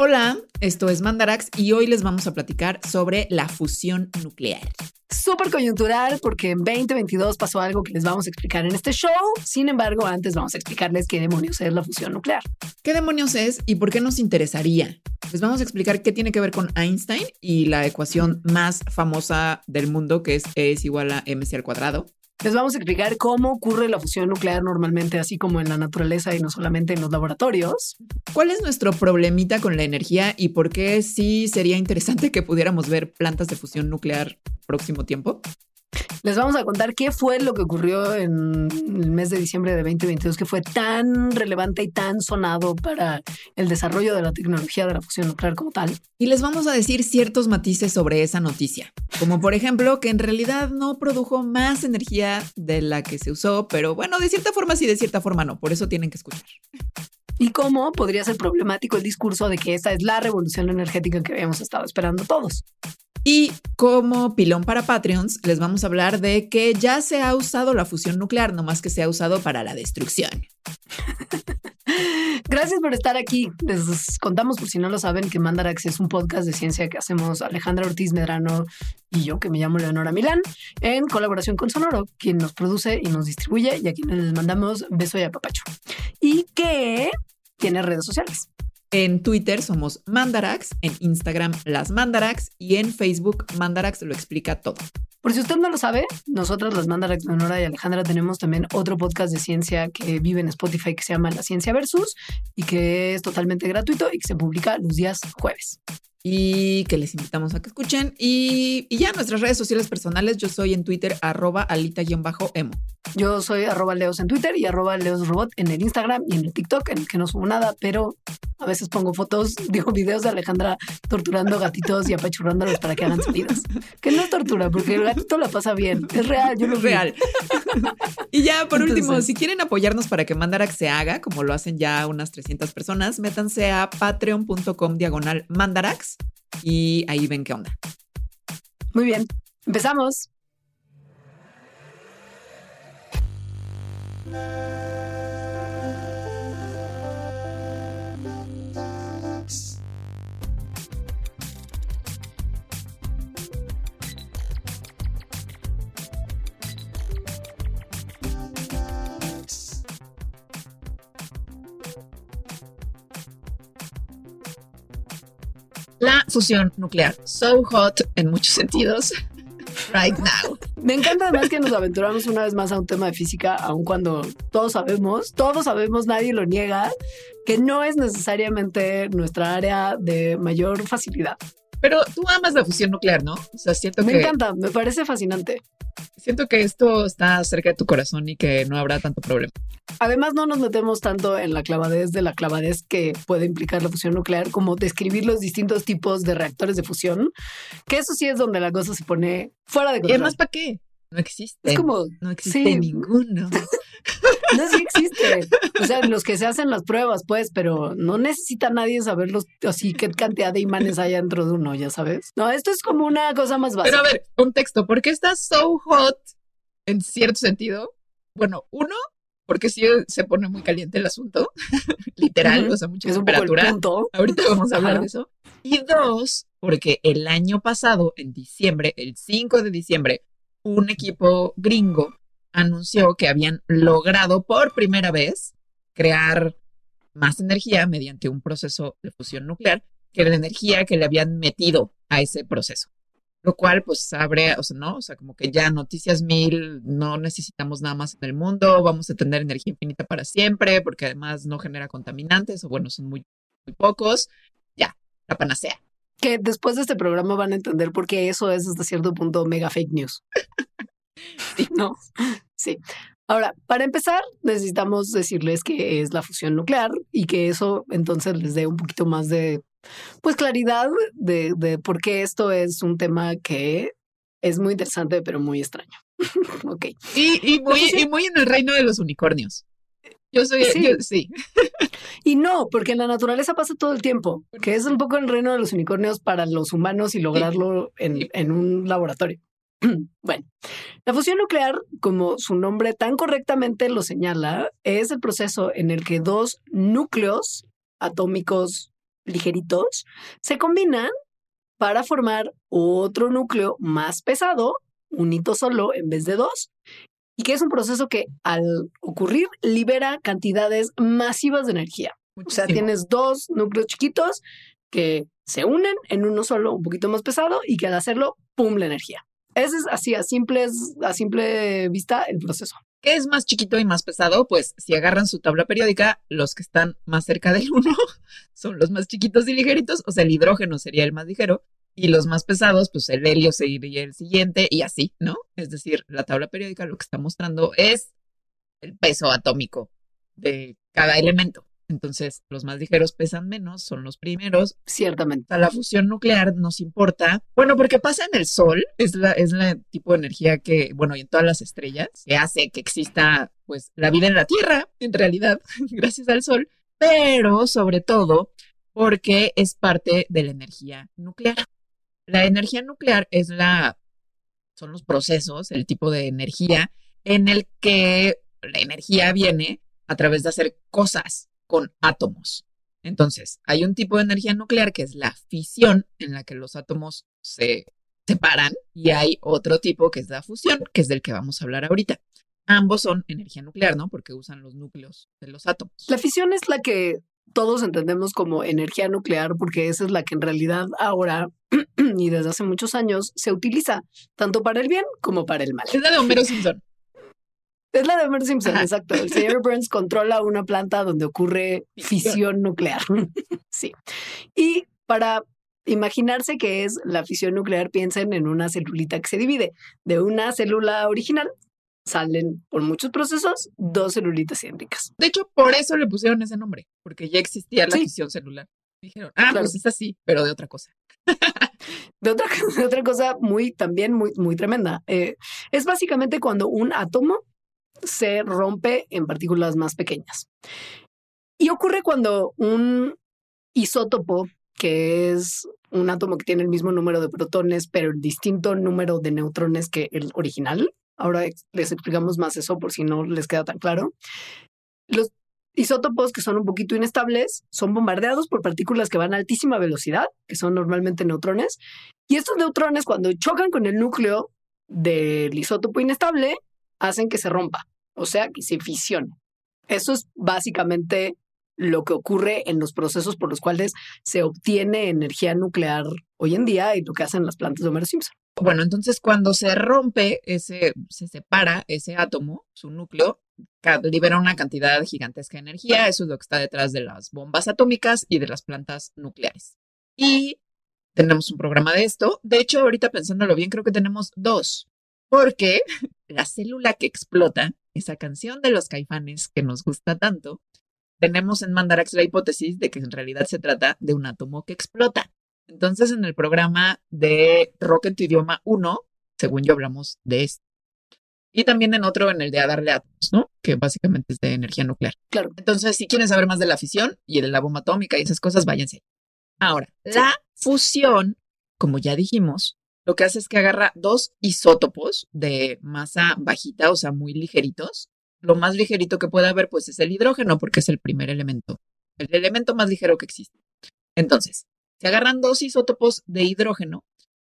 Hola, esto es Mandarax y hoy les vamos a platicar sobre la fusión nuclear. Súper coyuntural porque en 2022 pasó algo que les vamos a explicar en este show. Sin embargo, antes vamos a explicarles qué demonios es la fusión nuclear. ¿Qué demonios es y por qué nos interesaría? Les vamos a explicar qué tiene que ver con Einstein y la ecuación más famosa del mundo que es E es igual a mc al cuadrado. Les vamos a explicar cómo ocurre la fusión nuclear normalmente, así como en la naturaleza y no solamente en los laboratorios. ¿Cuál es nuestro problemita con la energía y por qué sí sería interesante que pudiéramos ver plantas de fusión nuclear próximo tiempo? Les vamos a contar qué fue lo que ocurrió en el mes de diciembre de 2022 que fue tan relevante y tan sonado para el desarrollo de la tecnología de la fusión nuclear como tal. Y les vamos a decir ciertos matices sobre esa noticia, como por ejemplo que en realidad no produjo más energía de la que se usó, pero bueno, de cierta forma sí, de cierta forma no, por eso tienen que escuchar. Y cómo podría ser problemático el discurso de que esta es la revolución energética que habíamos estado esperando todos. Y como pilón para Patreons, les vamos a hablar de que ya se ha usado la fusión nuclear, no más que se ha usado para la destrucción. Gracias por estar aquí. Les contamos, por si no lo saben, que Mandarax es un podcast de ciencia que hacemos Alejandra Ortiz Medrano y yo, que me llamo Leonora Milán, en colaboración con Sonoro, quien nos produce y nos distribuye y a quienes les mandamos beso y apapacho. Y que tiene redes sociales. En Twitter somos Mandarax, en Instagram las Mandarax y en Facebook Mandarax lo explica todo. Por si usted no lo sabe, nosotras las Mandarax, Leonora y Alejandra, tenemos también otro podcast de ciencia que vive en Spotify que se llama La Ciencia Versus y que es totalmente gratuito y que se publica los días jueves y que les invitamos a que escuchen. Y, ya nuestras redes sociales personales, yo soy en Twitter arroba alita-emo. Yo soy arroba leos en Twitter y arroba leosrobot en el Instagram y en el TikTok, en el que no subo nada, pero a veces pongo fotos, digo videos de Alejandra torturando gatitos y apachurrándolos para que hagan salidas. Que no es tortura, porque el gatito la pasa bien. Es real, yo lo es real. y ya, por último, si quieren apoyarnos para que Mandarax se haga, como lo hacen ya unas 300 personas, métanse a patreon.com diagonal Mandarax y ahí ven qué onda. Muy bien, empezamos. La fusión nuclear. So hot en muchos sentidos. Right now. Me encanta además que nos aventuramos una vez más a un tema de física, aun cuando todos sabemos, todos sabemos, nadie lo niega, que no es necesariamente nuestra área de mayor facilidad. Pero tú amas la fusión nuclear, ¿no? O sea, siento me que... Me encanta, me parece fascinante. Siento que esto está cerca de tu corazón y que no habrá tanto problema. Además, no nos metemos tanto en la clavadez de la clavadez que puede implicar la fusión nuclear, como describir los distintos tipos de reactores de fusión, que eso sí es donde la cosa se pone fuera de control. ¿Y además para qué? No existe. Es como. No existe ninguno. No, sí existe. O sea, los que se hacen las pruebas, pues, pero no necesita nadie saber así qué cantidad de imanes hay dentro de uno, ya sabes. No, esto es como una cosa más básica. Pero a ver, contexto, ¿por qué está so hot en cierto sentido? Bueno, uno, porque sí se pone muy caliente el asunto, literal, o sea, mucha temperatura. Ahorita vamos a hablar de eso. Y dos, porque el año pasado, en diciembre, el 5 de diciembre, un equipo gringo anunció que habían logrado por primera vez crear más energía mediante un proceso de fusión nuclear que la energía que le habían metido a ese proceso. Lo cual, pues, abre, o sea, ¿no? O sea, como que ya noticias mil, no necesitamos nada más en el mundo, vamos a tener energía infinita para siempre, porque además no genera contaminantes, o bueno, son muy, muy pocos. Ya, la panacea. Que después de este programa van a entender por qué eso es hasta cierto punto mega fake news. sí, no. Sí. Ahora, para empezar, necesitamos decirles que es la fusión nuclear y que eso entonces les dé un poquito más de, pues, claridad de, de por qué esto es un tema que es muy interesante, pero muy extraño. ok. Y, y, muy, y muy en el reino de los unicornios. Yo soy, sí. sí. Y no, porque en la naturaleza pasa todo el tiempo, que es un poco el reino de los unicornios para los humanos y lograrlo en, en un laboratorio. Bueno, la fusión nuclear, como su nombre tan correctamente lo señala, es el proceso en el que dos núcleos atómicos ligeritos se combinan para formar otro núcleo más pesado, un hito solo en vez de dos, y que es un proceso que al ocurrir libera cantidades masivas de energía. O sea, tienes dos núcleos chiquitos que se unen en uno solo, un poquito más pesado, y que al hacerlo, ¡pum!, la energía. Ese es así, a simple, a simple vista, el proceso. ¿Qué es más chiquito y más pesado? Pues si agarran su tabla periódica, los que están más cerca del 1 son los más chiquitos y ligeritos, o sea, el hidrógeno sería el más ligero, y los más pesados, pues el helio sería el siguiente, y así, ¿no? Es decir, la tabla periódica lo que está mostrando es el peso atómico de cada elemento. Entonces, los más ligeros pesan menos, son los primeros. Ciertamente. la fusión nuclear nos importa. Bueno, porque pasa en el Sol, es la, es la tipo de energía que, bueno, y en todas las estrellas, que hace que exista, pues, la vida en la Tierra, en realidad, gracias al Sol, pero sobre todo porque es parte de la energía nuclear. La energía nuclear es la, son los procesos, el tipo de energía en el que la energía viene a través de hacer cosas con átomos. Entonces, hay un tipo de energía nuclear que es la fisión, en la que los átomos se separan, y hay otro tipo que es la fusión, que es del que vamos a hablar ahorita. Ambos son energía nuclear, ¿no? Porque usan los núcleos de los átomos. La fisión es la que todos entendemos como energía nuclear, porque esa es la que en realidad ahora y desde hace muchos años se utiliza tanto para el bien como para el mal. Es la de Homero Simpson. Es la de Homer Simpson, exacto. El señor Burns controla una planta donde ocurre fisión nuclear. sí. Y para imaginarse que es la fisión nuclear, piensen en una celulita que se divide. De una célula original salen por muchos procesos dos celulitas céntricas. De hecho, por eso le pusieron ese nombre, porque ya existía la fisión celular. Dijeron, ah, pues es así, pero de otra cosa. de, otra, de otra cosa muy, también muy, muy tremenda. Eh, es básicamente cuando un átomo se rompe en partículas más pequeñas. Y ocurre cuando un isótopo, que es un átomo que tiene el mismo número de protones, pero el distinto número de neutrones que el original, ahora les explicamos más eso por si no les queda tan claro, los isótopos que son un poquito inestables son bombardeados por partículas que van a altísima velocidad, que son normalmente neutrones, y estos neutrones cuando chocan con el núcleo del isótopo inestable, hacen que se rompa, o sea, que se fisione. Eso es básicamente lo que ocurre en los procesos por los cuales se obtiene energía nuclear hoy en día y lo que hacen las plantas de Homer Simpson. Bueno, entonces cuando se rompe ese, se separa ese átomo, su núcleo, libera una cantidad gigantesca de energía. Eso es lo que está detrás de las bombas atómicas y de las plantas nucleares. Y tenemos un programa de esto. De hecho, ahorita pensándolo bien, creo que tenemos dos. Porque la célula que explota, esa canción de los caifanes que nos gusta tanto, tenemos en Mandarax la hipótesis de que en realidad se trata de un átomo que explota. Entonces, en el programa de Rock en tu idioma 1, según yo hablamos de esto. Y también en otro, en el de a darle átomos, ¿no? Que básicamente es de energía nuclear. Claro. Entonces, si quieren saber más de la fisión y de la bomba atómica y esas cosas, váyanse. Ahora, la fusión, como ya dijimos, lo que hace es que agarra dos isótopos de masa bajita, o sea, muy ligeritos. Lo más ligerito que puede haber, pues, es el hidrógeno, porque es el primer elemento, el elemento más ligero que existe. Entonces, se agarran dos isótopos de hidrógeno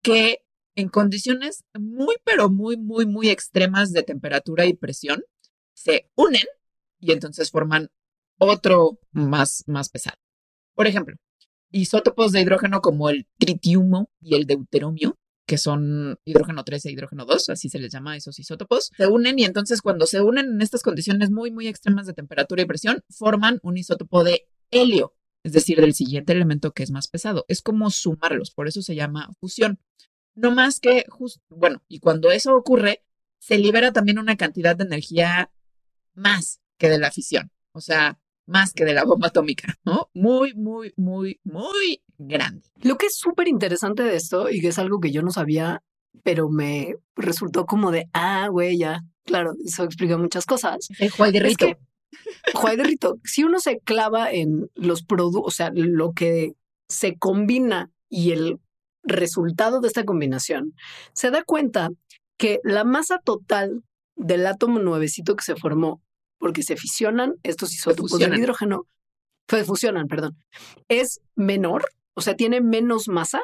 que en condiciones muy, pero muy, muy, muy extremas de temperatura y presión, se unen y entonces forman otro más, más pesado. Por ejemplo, isótopos de hidrógeno como el tritiumo y el deuteromio que son hidrógeno 3 e hidrógeno 2, así se les llama a esos isótopos, se unen y entonces cuando se unen en estas condiciones muy, muy extremas de temperatura y presión, forman un isótopo de helio, es decir, del siguiente elemento que es más pesado. Es como sumarlos, por eso se llama fusión. No más que, justo, bueno, y cuando eso ocurre, se libera también una cantidad de energía más que de la fisión. O sea, más que de la bomba atómica, ¿no? Muy, muy, muy, muy grande. Lo que es súper interesante de esto y que es algo que yo no sabía, pero me resultó como de, ah, güey, ya, claro, eso explica muchas cosas. El Juay de Rito. Juay de Rito, si uno se clava en los productos, o sea, lo que se combina y el resultado de esta combinación, se da cuenta que la masa total del átomo nuevecito que se formó porque se fisionan estos isótopos de hidrógeno, pues fusionan, perdón, es menor, o sea, tiene menos masa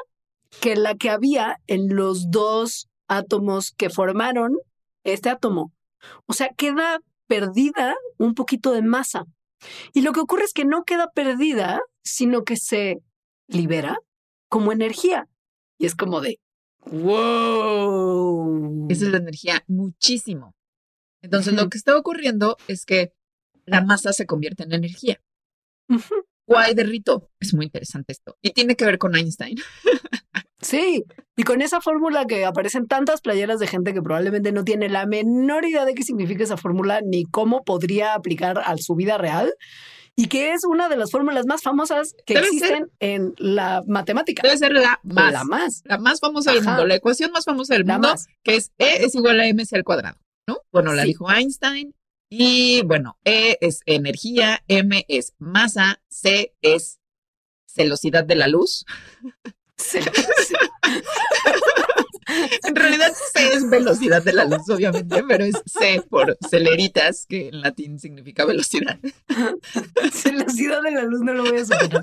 que la que había en los dos átomos que formaron este átomo. O sea, queda perdida un poquito de masa. Y lo que ocurre es que no queda perdida, sino que se libera como energía. Y es como de, wow. Esa es la energía muchísimo. Entonces, lo que está ocurriendo es que la masa se convierte en energía. Guay de Rito. Es muy interesante esto. Y tiene que ver con Einstein. Sí, y con esa fórmula que aparecen tantas playeras de gente que probablemente no tiene la menor idea de qué significa esa fórmula ni cómo podría aplicar a su vida real y que es una de las fórmulas más famosas que existen en la matemática. Debe ser la más. La más. La más famosa del mundo, la ecuación más famosa del mundo, que es E es igual a mc al cuadrado, ¿no? Bueno, la dijo Einstein. Y bueno, E es energía, M es masa, C es velocidad de la luz. en realidad C es velocidad de la luz, obviamente, pero es C por celeritas, que en latín significa velocidad. velocidad de la luz no lo voy a superar.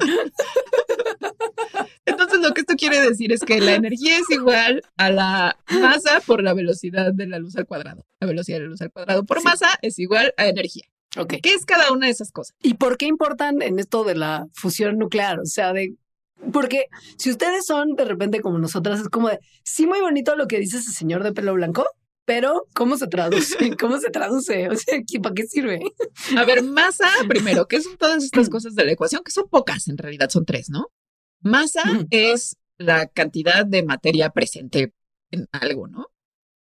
Entonces lo que esto quiere decir es que la energía es igual a la masa por la velocidad de la luz al cuadrado. La velocidad de la luz al cuadrado por masa es igual a energía. Okay. ¿Qué es cada una de esas cosas? ¿Y por qué importan en esto de la fusión nuclear? O sea, de porque si ustedes son de repente como nosotras, es como de, sí, muy bonito lo que dice ese señor de pelo blanco, pero ¿cómo se traduce? ¿Cómo se traduce? O sea, ¿para qué sirve? A ver, masa, primero, ¿qué son todas estas cosas de la ecuación? Que son pocas, en realidad son tres, ¿no? Masa es la cantidad de materia presente en algo, ¿no?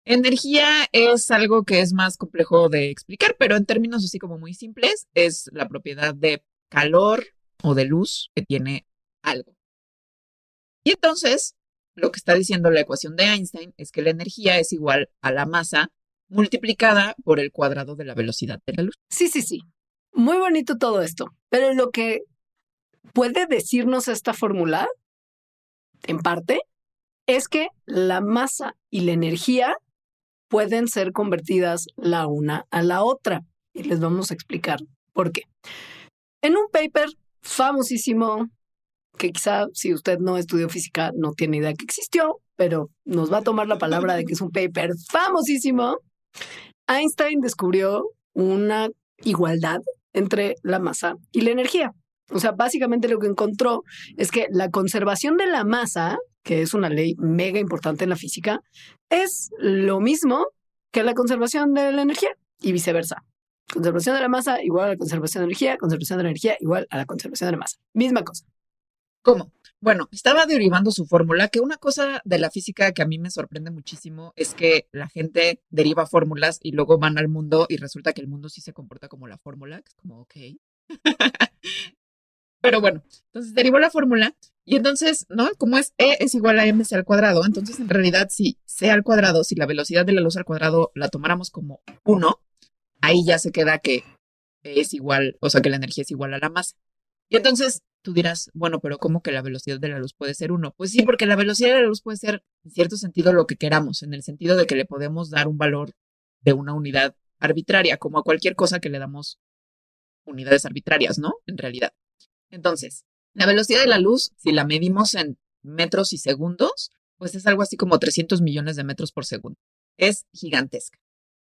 Energía es algo que es más complejo de explicar, pero en términos así como muy simples, es la propiedad de calor o de luz que tiene algo. Y entonces, lo que está diciendo la ecuación de Einstein es que la energía es igual a la masa multiplicada por el cuadrado de la velocidad de la luz. Sí, sí, sí. Muy bonito todo esto. Pero lo que puede decirnos esta fórmula, en parte, es que la masa y la energía pueden ser convertidas la una a la otra. Y les vamos a explicar por qué. En un paper famosísimo que quizá si usted no estudió física no tiene idea que existió, pero nos va a tomar la palabra de que es un paper famosísimo. Einstein descubrió una igualdad entre la masa y la energía. O sea, básicamente lo que encontró es que la conservación de la masa, que es una ley mega importante en la física, es lo mismo que la conservación de la energía y viceversa. Conservación de la masa igual a la conservación de energía, conservación de la energía igual a la conservación de la masa. Misma cosa. ¿Cómo? Bueno, estaba derivando su fórmula, que una cosa de la física que a mí me sorprende muchísimo es que la gente deriva fórmulas y luego van al mundo y resulta que el mundo sí se comporta como la fórmula, que es como, ok. Pero bueno, entonces derivó la fórmula y entonces, ¿no? Como es E es igual a mc al cuadrado, entonces en realidad si C al cuadrado, si la velocidad de la luz al cuadrado la tomáramos como 1, ahí ya se queda que es igual, o sea que la energía es igual a la masa. Y entonces tú dirás, bueno, pero ¿cómo que la velocidad de la luz puede ser uno? Pues sí, porque la velocidad de la luz puede ser, en cierto sentido, lo que queramos, en el sentido de que le podemos dar un valor de una unidad arbitraria, como a cualquier cosa que le damos unidades arbitrarias, ¿no? En realidad. Entonces, la velocidad de la luz, si la medimos en metros y segundos, pues es algo así como 300 millones de metros por segundo. Es gigantesca.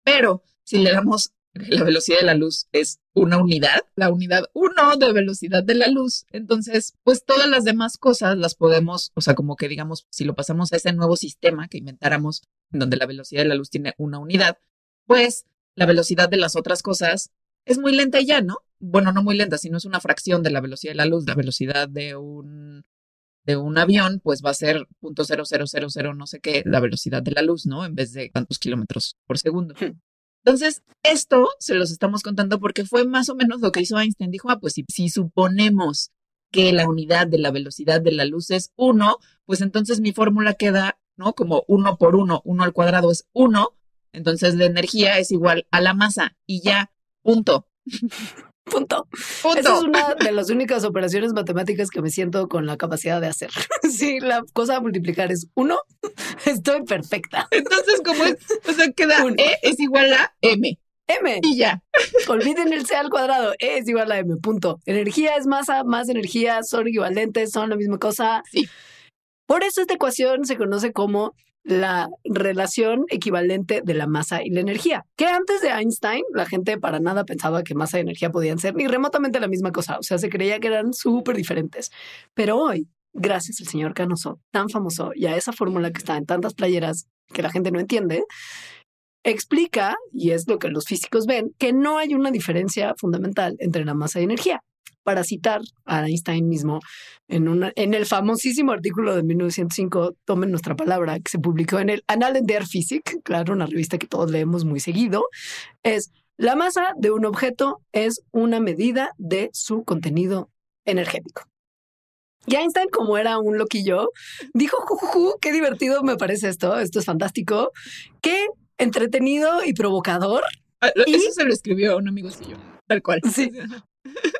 Pero si le damos la velocidad de la luz es una unidad, la unidad uno de velocidad de la luz. Entonces, pues todas las demás cosas las podemos, o sea, como que digamos, si lo pasamos a ese nuevo sistema que inventáramos, en donde la velocidad de la luz tiene una unidad, pues la velocidad de las otras cosas es muy lenta y ya, ¿no? Bueno, no muy lenta, sino es una fracción de la velocidad de la luz. La velocidad de un de un avión, pues va a ser punto cero cero cero cero no sé qué, la velocidad de la luz, ¿no? En vez de tantos kilómetros por segundo. Hmm. Entonces, esto se los estamos contando porque fue más o menos lo que hizo Einstein. Dijo, ah, pues si, si suponemos que la unidad de la velocidad de la luz es uno, pues entonces mi fórmula queda, ¿no? Como uno por uno, uno al cuadrado es uno, entonces la energía es igual a la masa y ya, punto. Punto. Esa es una de las únicas operaciones matemáticas que me siento con la capacidad de hacer. si la cosa a multiplicar es uno, estoy perfecta. Entonces, como es, o sea, queda E es igual a M. M. Y ya. Olviden el C al cuadrado. E es igual a M, punto. Energía es masa, más energía son equivalentes, son la misma cosa. Sí. Por eso esta ecuación se conoce como la relación equivalente de la masa y la energía, que antes de Einstein la gente para nada pensaba que masa y energía podían ser ni remotamente la misma cosa, o sea, se creía que eran súper diferentes. Pero hoy, gracias al señor Canoso, tan famoso, y a esa fórmula que está en tantas playeras que la gente no entiende, explica, y es lo que los físicos ven, que no hay una diferencia fundamental entre la masa y energía para citar a Einstein mismo en, una, en el famosísimo artículo de 1905, tomen nuestra palabra, que se publicó en el Annalen der Physik, claro, una revista que todos leemos muy seguido, es la masa de un objeto es una medida de su contenido energético. Y Einstein, como era un loquillo, dijo, qué divertido me parece esto, esto es fantástico, qué entretenido y provocador. Ah, eso se lo escribió un amigo suyo, tal cual. Sí.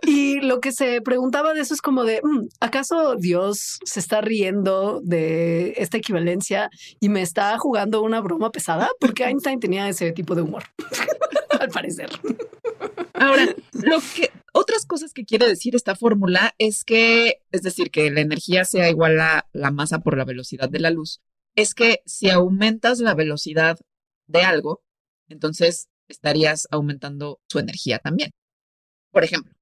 Y lo que se preguntaba de eso es como de, mm, ¿acaso Dios se está riendo de esta equivalencia y me está jugando una broma pesada? Porque Einstein tenía ese tipo de humor, al parecer. Ahora, lo que otras cosas que quiere decir esta fórmula es que, es decir, que la energía sea igual a la masa por la velocidad de la luz, es que si aumentas la velocidad de algo, entonces estarías aumentando su energía también. Por ejemplo,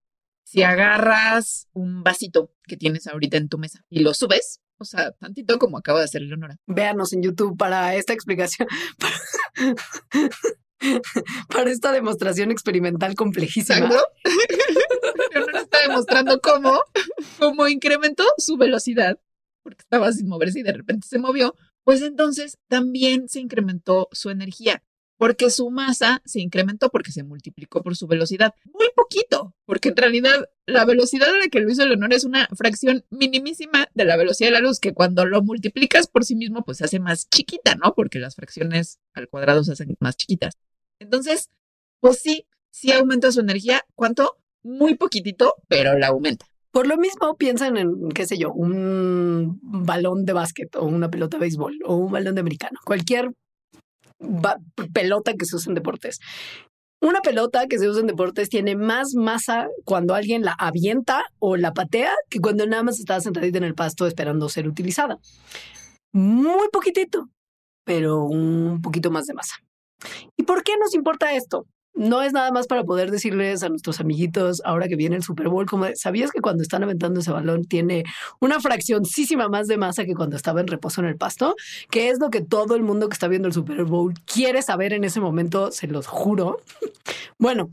si agarras un vasito que tienes ahorita en tu mesa y lo subes, o sea, tantito como acaba de hacer Leonora. Véanos en YouTube para esta explicación, para, esta demostración experimental complejísima. Leonora está demostrando cómo, cómo incrementó su velocidad, porque estaba sin moverse y de repente se movió, pues entonces también se incrementó su energía porque su masa se incrementó porque se multiplicó por su velocidad. Muy poquito, porque en realidad la velocidad a la que lo hizo Leonor es una fracción minimísima de la velocidad de la luz, que cuando lo multiplicas por sí mismo, pues se hace más chiquita, ¿no? Porque las fracciones al cuadrado se hacen más chiquitas. Entonces, pues sí, sí aumenta su energía. ¿Cuánto? Muy poquitito, pero la aumenta. Por lo mismo, piensan en, qué sé yo, un balón de básquet o una pelota de béisbol o un balón de americano. Cualquier pelota que se usa en deportes. Una pelota que se usa en deportes tiene más masa cuando alguien la avienta o la patea que cuando nada más está sentadita en el pasto esperando ser utilizada. Muy poquitito, pero un poquito más de masa. ¿Y por qué nos importa esto? No es nada más para poder decirles a nuestros amiguitos ahora que viene el Super Bowl, como sabías que cuando están aventando ese balón tiene una fraccioncísima más de masa que cuando estaba en reposo en el pasto, que es lo que todo el mundo que está viendo el Super Bowl quiere saber en ese momento, se los juro. bueno,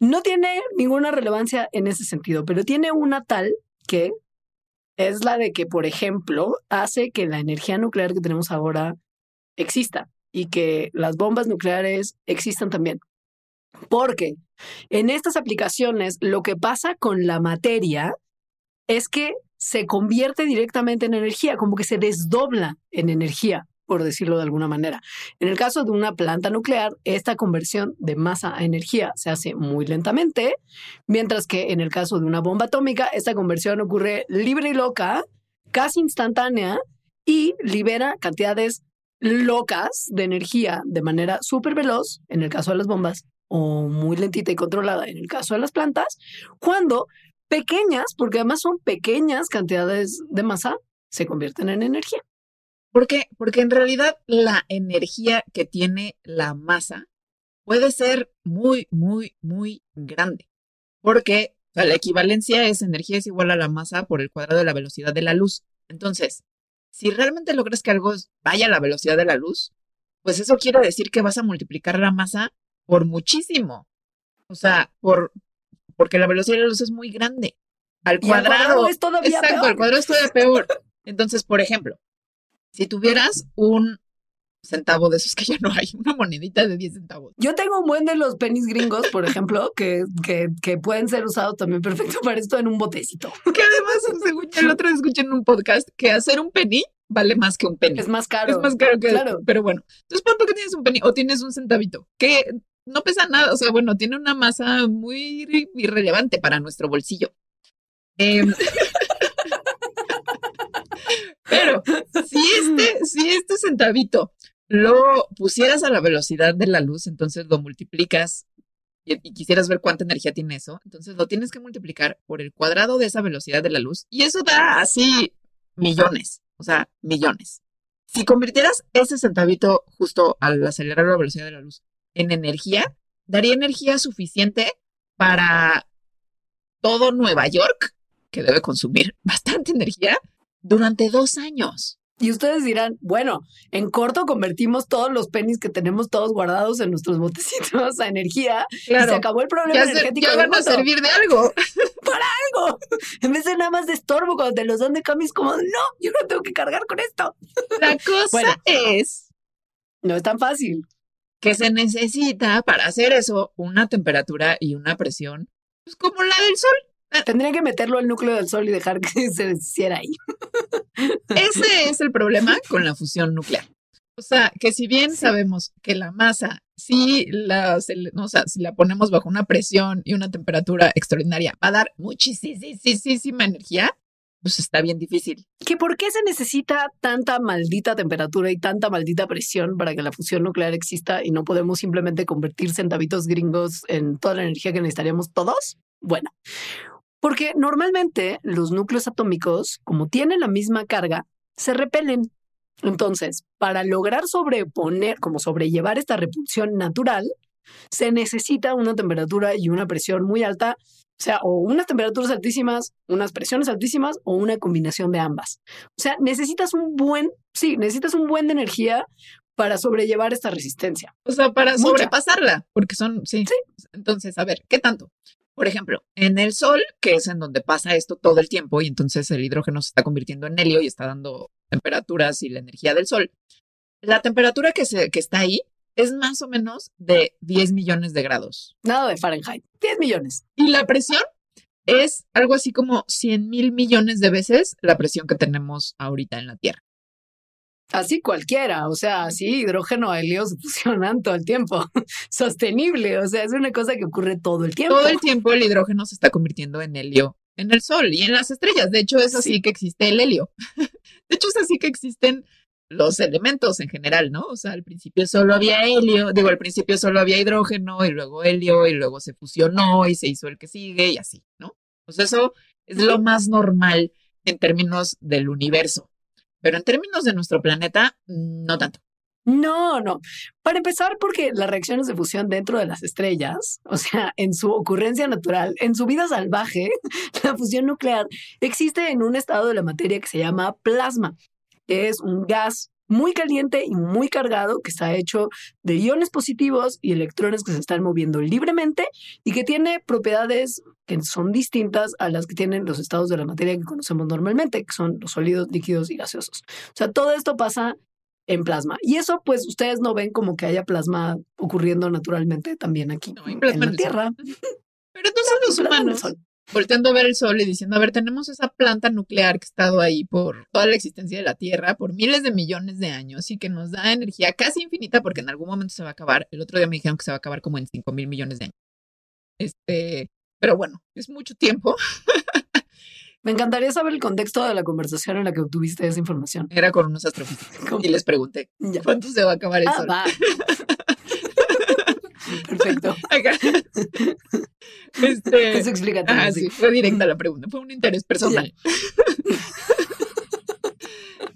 no tiene ninguna relevancia en ese sentido, pero tiene una tal que es la de que, por ejemplo, hace que la energía nuclear que tenemos ahora exista y que las bombas nucleares existan también. Porque en estas aplicaciones lo que pasa con la materia es que se convierte directamente en energía, como que se desdobla en energía, por decirlo de alguna manera. En el caso de una planta nuclear, esta conversión de masa a energía se hace muy lentamente, mientras que en el caso de una bomba atómica, esta conversión ocurre libre y loca, casi instantánea, y libera cantidades locas de energía de manera súper veloz, en el caso de las bombas, o muy lentita y controlada en el caso de las plantas, cuando pequeñas, porque además son pequeñas cantidades de masa, se convierten en energía. ¿Por qué? Porque en realidad la energía que tiene la masa puede ser muy, muy, muy grande. Porque la equivalencia es energía es igual a la masa por el cuadrado de la velocidad de la luz. Entonces, si realmente logras que algo vaya a la velocidad de la luz, pues eso quiere decir que vas a multiplicar la masa por muchísimo. O sea, por porque la velocidad de la luz es muy grande. Al cuadrado, es todavía exacto, al cuadrado es todavía peor. Entonces, por ejemplo, si tuvieras un centavo de esos que ya no hay, una monedita de 10 centavos. Yo tengo un buen de los pennies gringos, por ejemplo, que, que, que pueden ser usados también perfecto para esto en un botecito. Que además, según el otro día escuché en un podcast, que hacer un penny vale más que un penny. Es más caro. Es más caro que claro. Pero bueno, entonces ¿cuánto que tienes un penny o tienes un centavito, que no pesa nada, o sea, bueno, tiene una masa muy irrelevante para nuestro bolsillo. Em, pero si este, si este centavito lo pusieras a la velocidad de la luz, entonces lo multiplicas y, quisieras ver cuánta energía tiene eso, entonces lo tienes que multiplicar por el cuadrado de esa velocidad de la luz y eso da así millones, o sea, millones. Si convirtieras ese centavito justo al acelerar la velocidad de la luz en energía, daría energía suficiente para todo Nueva York, que debe consumir bastante energía, durante dos años. Y ustedes dirán, bueno, en corto convertimos todos los pennies que tenemos todos guardados en nuestros botecitos a energía y se acabó el problema energético. ya van a servir de algo. Para algo. En vez de nada más de estorbo cuando te los dan de camis, como, no, yo no tengo que cargar con esto. La cosa es. No es tan fácil. Que se necesita para hacer eso una temperatura y una presión, pues como la del sol. Tendría que meterlo al núcleo del Sol y dejar que se deshiciera ahí. Ese es el problema con la fusión nuclear. O sea, que si bien sabemos que la masa, si la, o sea, si la ponemos bajo una presión y una temperatura extraordinaria, va a dar muchísima energía, pues está bien difícil. ¿Que por qué se necesita tanta maldita temperatura y tanta maldita presión para que la fusión nuclear exista y no podemos simplemente convertir centavitos gringos en toda la energía que necesitaríamos todos? Bueno, porque normalmente los núcleos atómicos, como tienen la misma carga, se repelen. Entonces, para lograr sobreponer, como sobrellevar esta repulsión natural, se necesita una temperatura y una presión muy alta, o sea, o unas temperaturas altísimas, unas presiones altísimas o una combinación de ambas. O sea, necesitas un buen, sí, necesitas un buen de energía para sobrellevar esta resistencia. O sea, para sobrepasarla, porque son, sí. sí. Entonces, a ver, ¿qué tanto? Por ejemplo, en el Sol, que es en donde pasa esto todo el tiempo, y entonces el hidrógeno se está convirtiendo en helio y está dando temperaturas y la energía del Sol, la temperatura que, se, que está ahí es más o menos de 10 millones de grados. Nada de Fahrenheit, 10 millones. Y la presión es algo así como 100 mil millones de veces la presión que tenemos ahorita en la Tierra. Así cualquiera, o sea, así hidrógeno, helio se fusionan todo el tiempo. Sostenible, o sea, es una cosa que ocurre todo el tiempo. Todo el tiempo el hidrógeno se está convirtiendo en helio en el Sol y en las estrellas. De hecho, es así que existe el helio. De hecho, es así que existen los elementos en general, ¿no? O sea, al principio solo había helio, digo, al principio solo había hidrógeno y luego helio y luego se fusionó y se hizo el que sigue y así, ¿no? Pues eso es lo más normal en términos del universo. Pero en términos de nuestro planeta, no tanto. No, no. Para empezar, porque las reacciones de fusión dentro de las estrellas, o sea, en su ocurrencia natural, en su vida salvaje, la fusión nuclear existe en un estado de la materia que se llama plasma. Es un gas muy caliente y muy cargado que está hecho de iones positivos y electrones que se están moviendo libremente y que tiene propiedades que son distintas a las que tienen los estados de la materia que conocemos normalmente, que son los sólidos, líquidos y gaseosos. O sea, todo esto pasa en plasma. Y eso, pues, ustedes no ven como que haya plasma ocurriendo naturalmente también aquí en, la Tierra. Pero entonces los humanos volteando a ver el sol y diciendo, a ver, tenemos esa planta nuclear que ha estado ahí por toda la existencia de la Tierra, por miles de millones de años y que nos da energía casi infinita porque en algún momento se va a acabar. El otro día me dijeron que se va a acabar como en 5 mil millones de años. Este, pero bueno, es mucho tiempo. Me encantaría saber el contexto de la conversación en la que obtuviste esa información. Era con unos astrofísicos y les pregunté, ¿cuánto se va a acabar el ah, sol? Perfecto. Este, Eso explica ah, sí, fue directa la pregunta, fue un interés personal.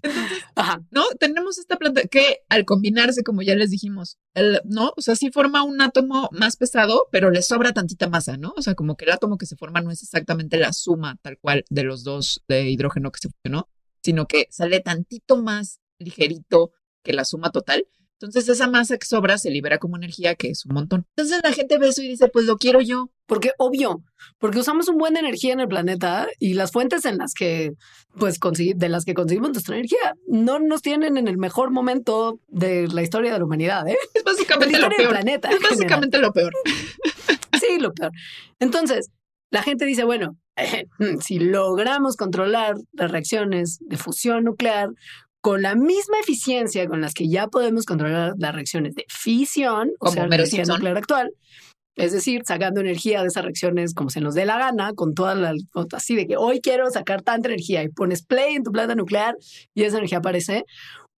Entonces, Ajá. ¿no? Tenemos esta planta que al combinarse, como ya les dijimos, el, ¿no? O sea, sí forma un átomo más pesado, pero le sobra tantita masa, ¿no? O sea, como que el átomo que se forma no es exactamente la suma tal cual de los dos de hidrógeno que se fusionó, sino que sale tantito más ligerito que la suma total. Entonces esa masa que sobra se libera como energía, que es un montón. Entonces la gente ve eso y dice, pues lo quiero yo. Porque obvio, porque usamos un buen de energía en el planeta y las fuentes en las que, pues, de las que conseguimos nuestra energía no nos tienen en el mejor momento de la historia de la humanidad, ¿eh? Es básicamente lo peor. Planeta, es básicamente lo peor. sí, lo peor. Entonces, la gente dice, bueno, si logramos controlar las reacciones de fusión nuclear con la misma eficiencia con las que ya podemos controlar las reacciones de fisión, o sea, la energía nuclear actual, es decir, sacando energía de esas reacciones como se nos dé la gana, con toda la así de que hoy quiero sacar tanta energía y pones play en tu planta nuclear y esa energía aparece,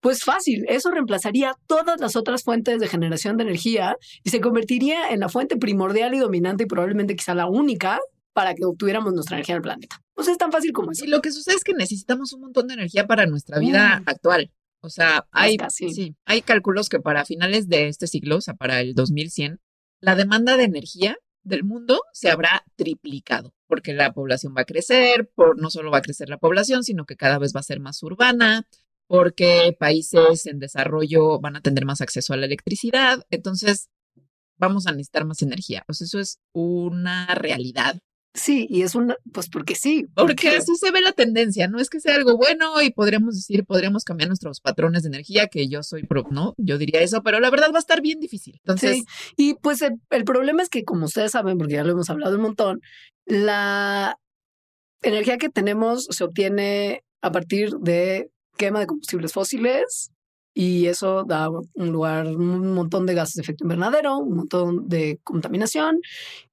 Pues fácil, eso reemplazaría todas las otras fuentes de generación de energía y se convertiría en la fuente primordial y dominante y probablemente quizá la única para que obtuviéramos nuestra energía en el planeta. Pues es tan fácil como eso. Y lo que sucede es que necesitamos un montón de energía para nuestra vida mm. actual. O sea, hay, sí, hay cálculos que para finales de este siglo, o sea, para el 2100, la demanda de energía del mundo se habrá triplicado, porque la población va a crecer, por, no solo va a crecer la población, sino que cada vez va a ser más urbana, porque países en desarrollo van a tener más acceso a la electricidad, entonces vamos a necesitar más energía. Pues eso es una realidad Sí, y es una, pues porque sí. Porque, así se ve la tendencia, no es que sea algo bueno y podríamos decir, podríamos cambiar nuestros patrones de energía, que yo soy pro, ¿no? Yo diría eso, pero la verdad va a estar bien difícil. Entonces, y pues el, el problema es que, como ustedes saben, porque ya lo hemos hablado un montón, la energía que tenemos se obtiene a partir de quema de combustibles fósiles, y eso da un lugar, un montón de gases de efecto invernadero, un montón de contaminación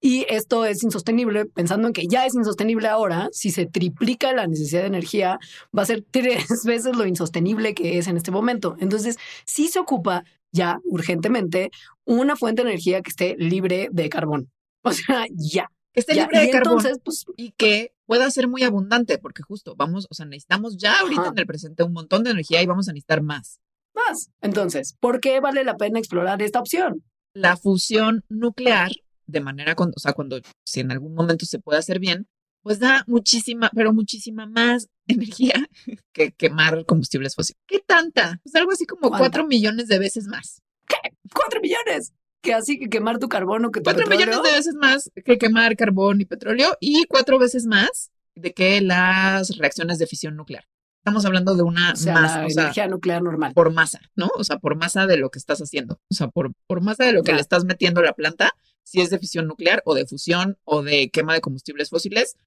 y esto es insostenible, pensando en que ya es insostenible ahora, si se triplica la necesidad de energía, va a ser tres veces lo insostenible que es en este momento. Entonces, sí se ocupa ya urgentemente una fuente de energía que esté libre de carbón. O sea, ya. Que esté libre de carbón entonces, pues, y que pueda ser muy abundante, porque justo vamos, o sea, necesitamos ya ahorita en el presente un montón de energía y vamos a necesitar más más. Entonces, ¿por qué vale la pena explorar esta opción? La fusión nuclear, de manera, o sea, cuando si en algún momento se puede hacer bien, pues da muchísima, pero muchísima más energía que quemar combustibles fósiles. ¿Qué tanta? Pues algo así como cuatro millones de veces más. ¿Qué? ¿Cuatro millones? Que así que quemar tu carbono que tu Cuatro millones de veces más que quemar carbón y petróleo y cuatro veces más de que las reacciones de fisión nuclear. Estamos hablando de una masa. energía nuclear normal. Por masa, ¿no? O sea, por masa de lo que estás haciendo. O sea, por, por masa de lo que le estás metiendo a la planta, si es de fisión nuclear o de fusión o de quema de combustibles fósiles,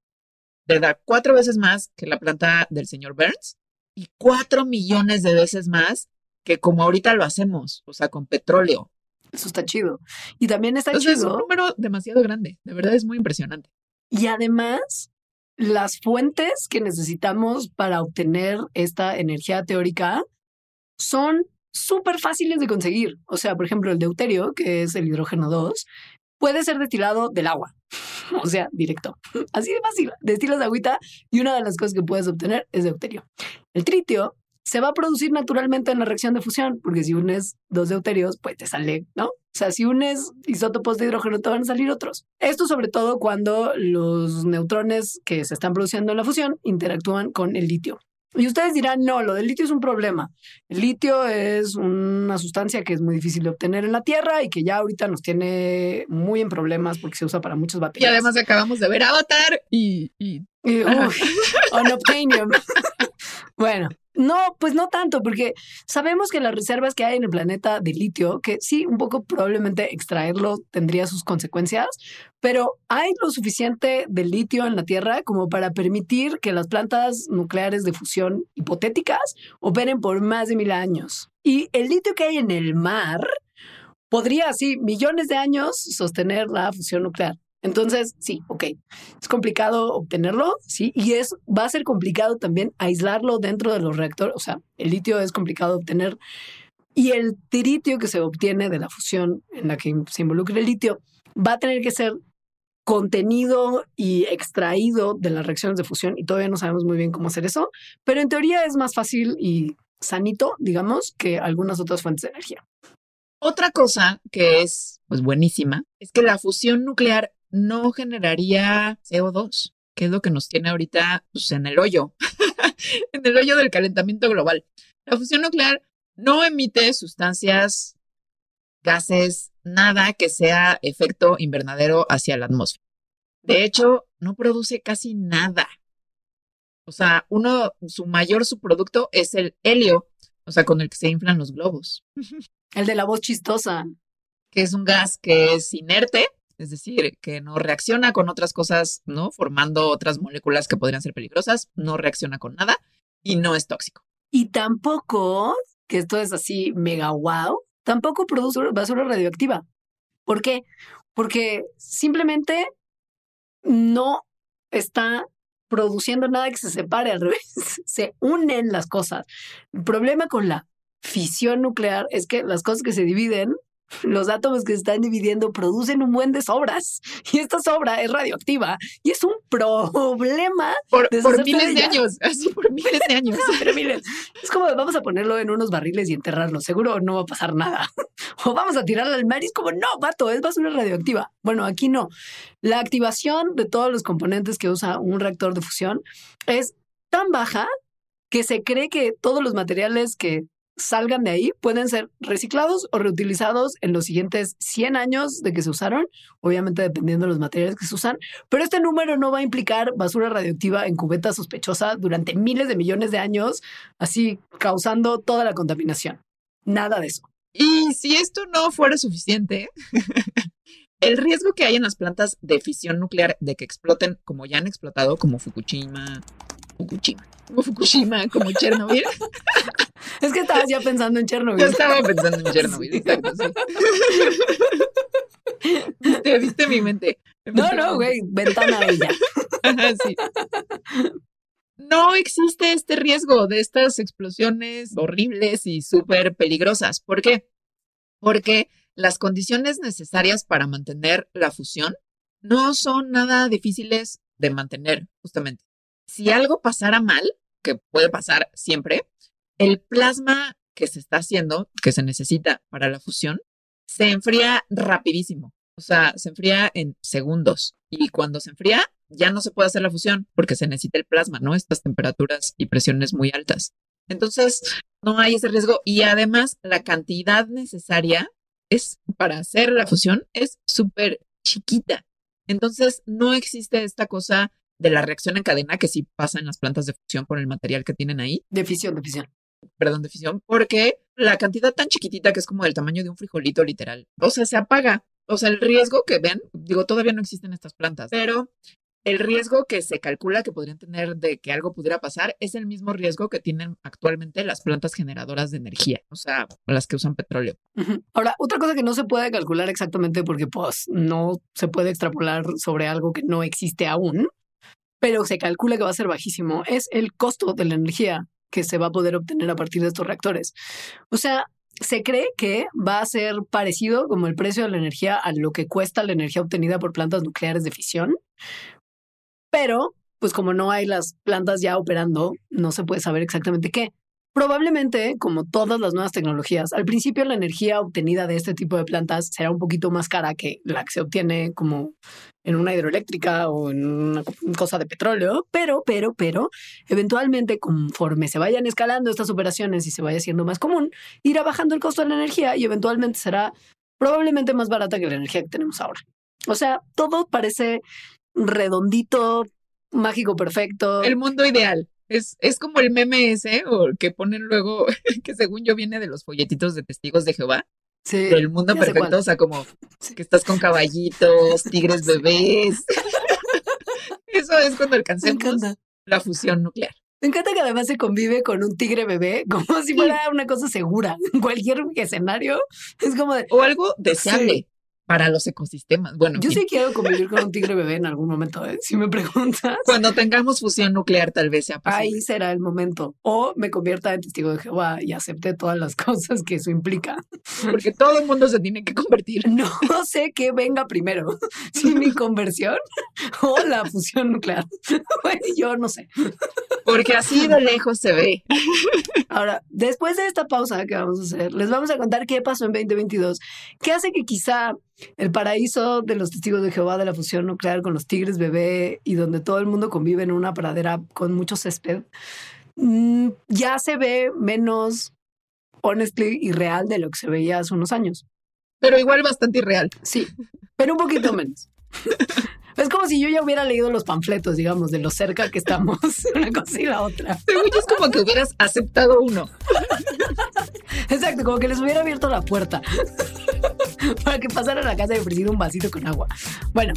te da cuatro veces más que la planta del señor Burns y cuatro millones de veces más que como ahorita lo hacemos, o sea, con petróleo. Eso está chido. Y también está chido. Es un número demasiado grande. De verdad es muy impresionante. Y además, las fuentes que necesitamos para obtener esta energía teórica son súper fáciles de conseguir. O sea, por ejemplo, el deuterio, que es el hidrógeno 2, puede ser destilado del agua. O sea, directo. Así de fácil. Destilas agüita y una de las cosas que puedes obtener es deuterio. El tritio se va a producir naturalmente en la reacción de fusión, porque si unes dos deuterios, pues te sale, ¿no? O sea, si unes isótopos de hidrógeno, te van a salir otros. Esto sobre todo cuando los neutrones que se están produciendo en la fusión interactúan con el litio. Y ustedes dirán, no, lo del litio es un problema. El litio es una sustancia que es muy difícil de obtener en la Tierra y que ya ahorita nos tiene muy en problemas porque se usa para muchas baterías. Y además acabamos de ver Avatar y... y... y unobtainium. bueno, no, pues no tanto, porque sabemos que las reservas que hay en el planeta de litio, que sí, un poco probablemente extraerlo tendría sus consecuencias, pero hay lo suficiente de litio en la Tierra como para permitir que las plantas nucleares de fusión hipotéticas operen por más de mil años. Y el litio que hay en el mar podría, sí, millones de años sostener la fusión nuclear. Entonces, sí, ok, es complicado obtenerlo, sí, y es, va a ser complicado también aislarlo dentro de los reactores, o sea, el litio es complicado obtener y el tritio que se obtiene de la fusión en la que se involucra el litio va a tener que ser contenido y extraído de las reacciones de fusión y todavía no sabemos muy bien cómo hacer eso, pero en teoría es más fácil y sanito, digamos, que algunas otras fuentes de energía. Otra cosa que es pues buenísima es que la fusión nuclear no generaría CO2, que es lo que nos tiene ahorita pues, en el hoyo, en el hoyo del calentamiento global. La fusión nuclear no emite sustancias, gases, nada que sea efecto invernadero hacia la atmósfera. De hecho, no produce casi nada. O sea, uno, su mayor subproducto es el helio, o sea, con el que se inflan los globos. El de la voz chistosa. Que es un gas que es inerte es decir, que no reacciona con otras cosas, ¿no? Formando otras moléculas que podrían ser peligrosas, no reacciona con nada y no es tóxico. Y tampoco, que esto es así mega wow, tampoco produce basura radioactiva. ¿Por qué? Porque simplemente no está produciendo nada que se separe al revés, se unen las cosas. El problema con la fisión nuclear es que las cosas que se dividen los átomos que se están dividiendo producen un buen de sobras y esta sobra es radioactiva y es un problema por, miles de, años, así por miles de años. Es como vamos a ponerlo en unos barriles y enterrarlo, seguro no va a pasar nada. O vamos a tirarlo al mar y es como, no, vato, es basura radioactiva. Bueno, aquí no. La activación de todos los componentes que usa un reactor de fusión es tan baja que se cree que todos los materiales que salgan de ahí pueden ser reciclados o reutilizados en los siguientes 100 años de que se usaron, obviamente dependiendo de los materiales que se usan, pero este número no va a implicar basura radioactiva en cubeta sospechosa durante miles de millones de años, así causando toda la contaminación. Nada de eso. Y si esto no fuera suficiente, el riesgo que hay en las plantas de fisión nuclear de que exploten como ya han explotado, como Fukushima, Fukushima, como Fukushima, como Chernobyl. Es que estabas ya pensando en Chernobyl. Yo estaba pensando en Chernobyl, exacto, sí. Te viste mi mente. No, no, güey, ventana ella. sí. No existe este riesgo de estas explosiones horribles y súper peligrosas. ¿Por qué? Porque las condiciones necesarias para mantener la fusión no son nada difíciles de mantener, justamente si algo pasara mal, que puede pasar siempre, el plasma que se está haciendo, que se necesita para la fusión, se enfría rapidísimo. O sea, se enfría en segundos. Y cuando se enfría, ya no se puede hacer la fusión porque se necesita el plasma, ¿no? Estas temperaturas y presiones muy altas. Entonces, no hay ese riesgo. Y además, la cantidad necesaria es para hacer la fusión es súper chiquita. Entonces, no existe esta cosa de la reacción en cadena que sí pasa en las plantas de fusión por el material que tienen ahí. De fisión, de fisión. Perdón, de fisión, porque la cantidad tan chiquitita que es como del tamaño de un frijolito literal, o sea, se apaga. O sea, el riesgo que ven, digo, todavía no existen estas plantas, pero el riesgo que se calcula que podrían tener de que algo pudiera pasar es el mismo riesgo que tienen actualmente las plantas generadoras de energía, o sea, las que usan petróleo. Ahora, otra cosa que no se puede calcular exactamente porque pues no se puede extrapolar sobre algo que no existe aún, pero se calcula que va a ser bajísimo, es el costo de la energía que se va a poder obtener a partir de estos reactores. O sea, se cree que va a ser parecido como el precio de la energía a lo que cuesta la energía obtenida por plantas nucleares de fisión, pero pues como no hay las plantas ya operando, no se puede saber exactamente qué. Probablemente, como todas las nuevas tecnologías, al principio la energía obtenida de este tipo de plantas será un poquito más cara que la que se obtiene como en una hidroeléctrica o en una cosa de petróleo, pero, pero, pero, eventualmente, conforme se vayan escalando estas operaciones y se vaya siendo más común, irá bajando el costo de la energía y eventualmente será probablemente más barata que la energía que tenemos ahora. O sea, todo parece redondito, mágico, perfecto. El mundo ideal. Es, es como el meme ese, o que ponen luego, que según yo viene de los folletitos de testigos de Jehová. Sí. Del mundo perfecto, o sea, como que estás con caballitos, tigres bebés. Eso es cuando alcancemos la fusión nuclear. Me encanta que además se convive con un tigre bebé como si fuera una cosa segura. En cualquier escenario es como de... O algo deseable para los ecosistemas. Bueno, yo sí quiero convivir con un tigre bebé en algún momento, ¿eh? si me preguntas. Cuando tengamos fusión nuclear, tal vez sea posible. Ahí será el momento. O me convierta en testigo de Jehová y acepte todas las cosas que eso implica. Porque todo el mundo se tiene que convertir. No sé qué venga primero, si mi conversión o la fusión nuclear. yo no sé. Porque así de lejos se ve. Ahora, después de esta pausa que vamos a hacer, les vamos a contar qué pasó en 2022, qué hace que quizá el paraíso de los testigos de Jehová de la fusión nuclear con los tigres bebé y donde todo el mundo convive en una pradera con mucho césped, mm, ya se ve menos honestly y real de lo que se veía hace unos años. Pero igual bastante irreal. Sí, pero un poquito menos. Es como si yo ya hubiera leído los panfletos, digamos, de lo cerca que estamos una cosa y la otra. Según es como que hubieras aceptado uno. Exacto, como que les hubiera abierto la puerta para que pasaran a la casa y ofreciera un vasito con agua. Bueno,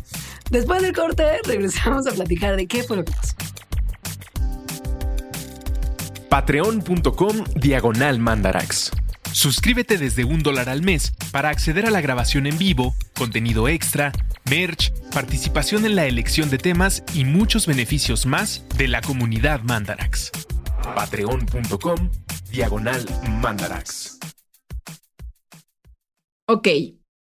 después del corte regresamos a platicar de qué fue lo que pasó. Patreon.com Diagonal Mandarax. Suscríbete desde un dólar al mes para acceder a la grabación en vivo, contenido extra, merch, participación en la elección de temas y muchos beneficios más de la comunidad Mandarax. Patreon.com diagonal mandarax. Ok,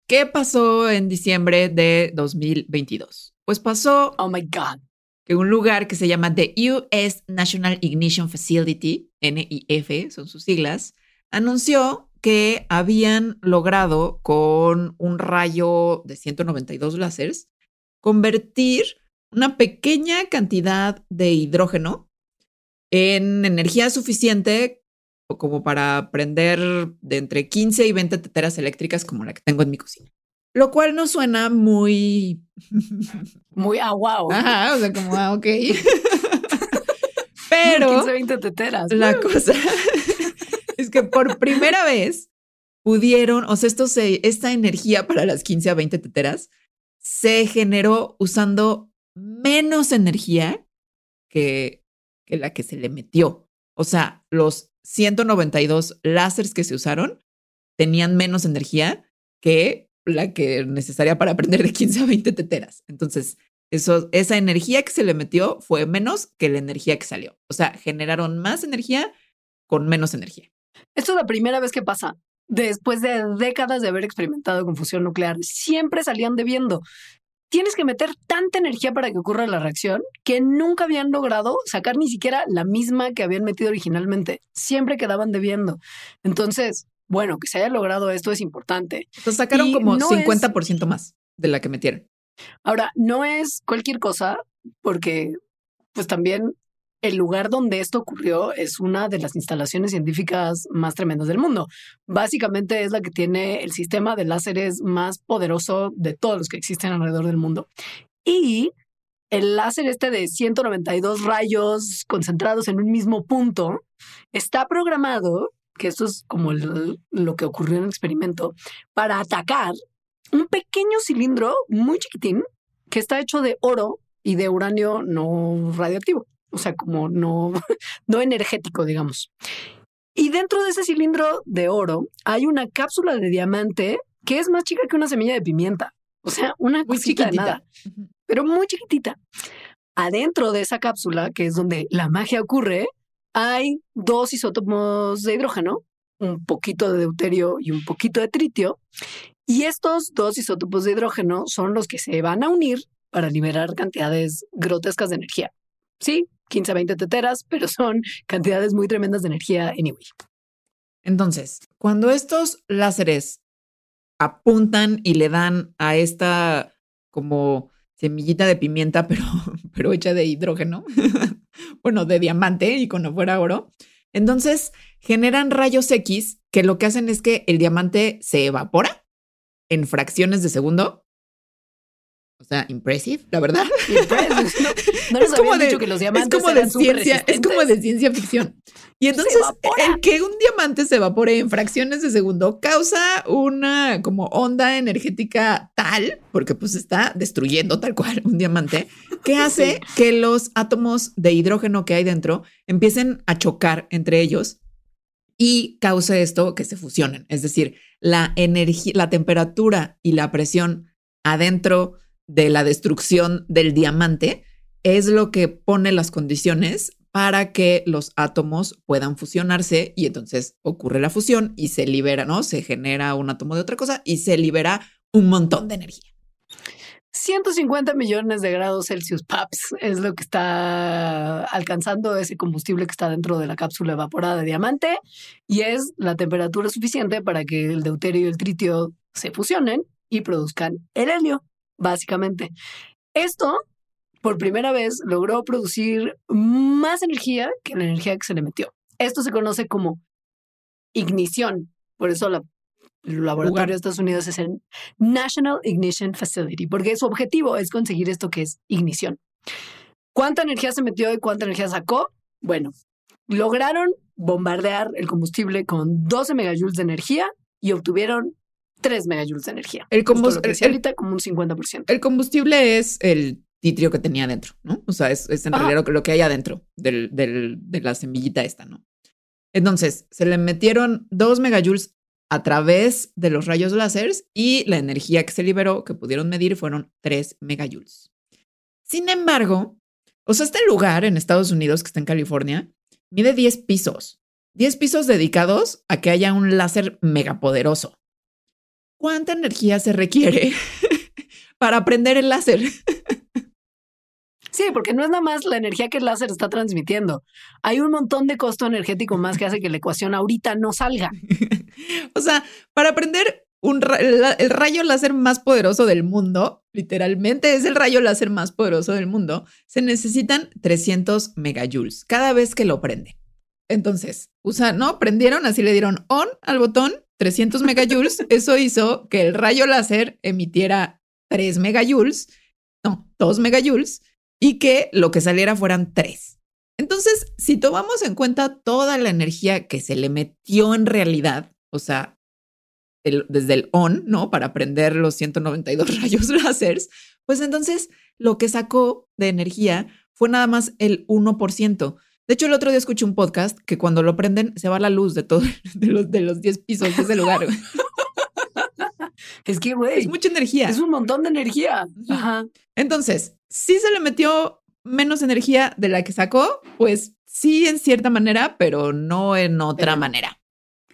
¿qué pasó en diciembre de 2022? Pues pasó... Oh my God. Que un lugar que se llama The US National Ignition Facility, NIF son sus siglas, anunció que habían logrado con un rayo de 192 láseres convertir una pequeña cantidad de hidrógeno en energía suficiente como para prender de entre 15 y 20 teteras eléctricas como la que tengo en mi cocina. Lo cual no suena muy... Muy ah, wow. Ajá, o sea, como, ah, ok. Pero... 15, 20 teteras. La cosa es que por primera vez pudieron, o sea, esto se, esta energía para las 15 a 20 teteras se generó usando menos energía que, que la que se le metió. O sea, los 192 láseres que se usaron tenían menos energía que la que necesaria para aprender de 15 a 20 teteras. Entonces, eso, esa energía que se le metió fue menos que la energía que salió. O sea, generaron más energía con menos energía. Esto es la primera vez que pasa. Después de décadas de haber experimentado con fusión nuclear, siempre salían debiendo tienes que meter tanta energía para que ocurra la reacción que nunca habían logrado sacar ni siquiera la misma que habían metido originalmente. Siempre quedaban debiendo. Entonces, bueno, que se haya logrado esto es importante. Entonces sacaron como 50% más de la que metieron. Ahora, no es cualquier cosa porque pues también el lugar donde esto ocurrió es una de las instalaciones científicas más tremendas del mundo. Básicamente es la que tiene el sistema de láseres más poderoso de todos los que existen alrededor del mundo. Y el láser este de 192 rayos concentrados en un mismo punto está programado, que esto es como lo que ocurrió en el experimento, para atacar un pequeño cilindro muy chiquitín que está hecho de oro y de uranio no radioactivo o sea, como no, no energético, digamos. Y dentro de ese cilindro de oro hay una cápsula de diamante que es más chica que una semilla de pimienta. O sea, una muy chiquitita, pero muy chiquitita. Adentro de esa cápsula, que es donde la magia ocurre, hay dos isótopos de hidrógeno, un poquito de deuterio y un poquito de tritio. Y estos dos isótopos de hidrógeno son los que se van a unir para liberar cantidades grotescas de energía. Sí, 15 a 20 teteras, pero son cantidades muy tremendas de energía anyway. Entonces, cuando estos láseres apuntan y le dan a esta como semillita de pimienta, pero, pero hecha de hidrógeno, bueno, de diamante y cuando fuera oro, entonces generan rayos X que lo que hacen es que el diamante se evapora en fracciones de segundo o sea, impressive, la verdad. No, es como de, que los diamantes es como de ciencia, es como de ciencia ficción. Y entonces el que un diamante se evapore en fracciones de segundo causa una como onda energética tal, porque pues está destruyendo tal cual un diamante, que hace que los átomos de hidrógeno que hay dentro empiecen a chocar entre ellos y cause esto que se fusionen. Es decir, la energía, la temperatura y la presión adentro de la destrucción del diamante es lo que pone las condiciones para que los átomos puedan fusionarse y entonces ocurre la fusión y se libera, ¿no? Se genera un átomo de otra cosa y se libera un montón de energía. 150 millones de grados Celsius PAPS es lo que está alcanzando ese combustible que está dentro de la cápsula evaporada de diamante y es la temperatura suficiente para que el deuterio y el tritio se fusionen y produzcan el helio básicamente. Esto, por primera vez, logró producir más energía que la energía que se le metió. Esto se conoce como ignición. Por eso la, el laboratorio de Estados Unidos es el National Ignition Facility, porque su objetivo es conseguir esto que es ignición. ¿Cuánta energía se metió y cuánta energía sacó? Bueno, lograron bombardear el combustible con 12 megajoules de energía y obtuvieron 3 megajoules de energía. El combustible ahorita como un 50%. El combustible es el titrio que tenía adentro, ¿no? O sea, es, en realidad lo que, hay adentro del, del, de la semillita esta, ¿no? Entonces, se le metieron 2 megajoules a través de los rayos láseres y la energía que se liberó, que pudieron medir, fueron 3 megajoules. Sin embargo, o sea, este lugar en Estados Unidos, que está en California, mide 10 pisos. 10 pisos dedicados a que haya un láser megapoderoso. ¿Cuánta energía se requiere para prender el láser? Sí, porque no es nada más la energía que el láser está transmitiendo. Hay un montón de costo energético más que hace que la ecuación ahorita no salga. o sea, para prender un el rayo láser más poderoso del mundo, literalmente es el rayo láser más poderoso del mundo, se necesitan 300 megajoules cada vez que lo prende. Entonces, usa, ¿no? Prendieron, así le dieron on al botón, 300 megajoules. Eso hizo que el rayo láser emitiera 3 megajoules, no, 2 megajoules, y que lo que saliera fueran 3. Entonces, si tomamos en cuenta toda la energía que se le metió en realidad, o sea, desde el on, ¿no? Para prender los 192 rayos láseres, pues entonces lo que sacó de energía fue nada más el 1%. De hecho, el otro día escuché un podcast que cuando lo prenden se va la luz de todos de los, de los 10 pisos de ese lugar. es que, güey. Es mucha energía. Es un montón de energía. Ajá. Entonces, si se le metió menos energía de la que sacó, pues sí, en cierta manera, pero no en otra manera.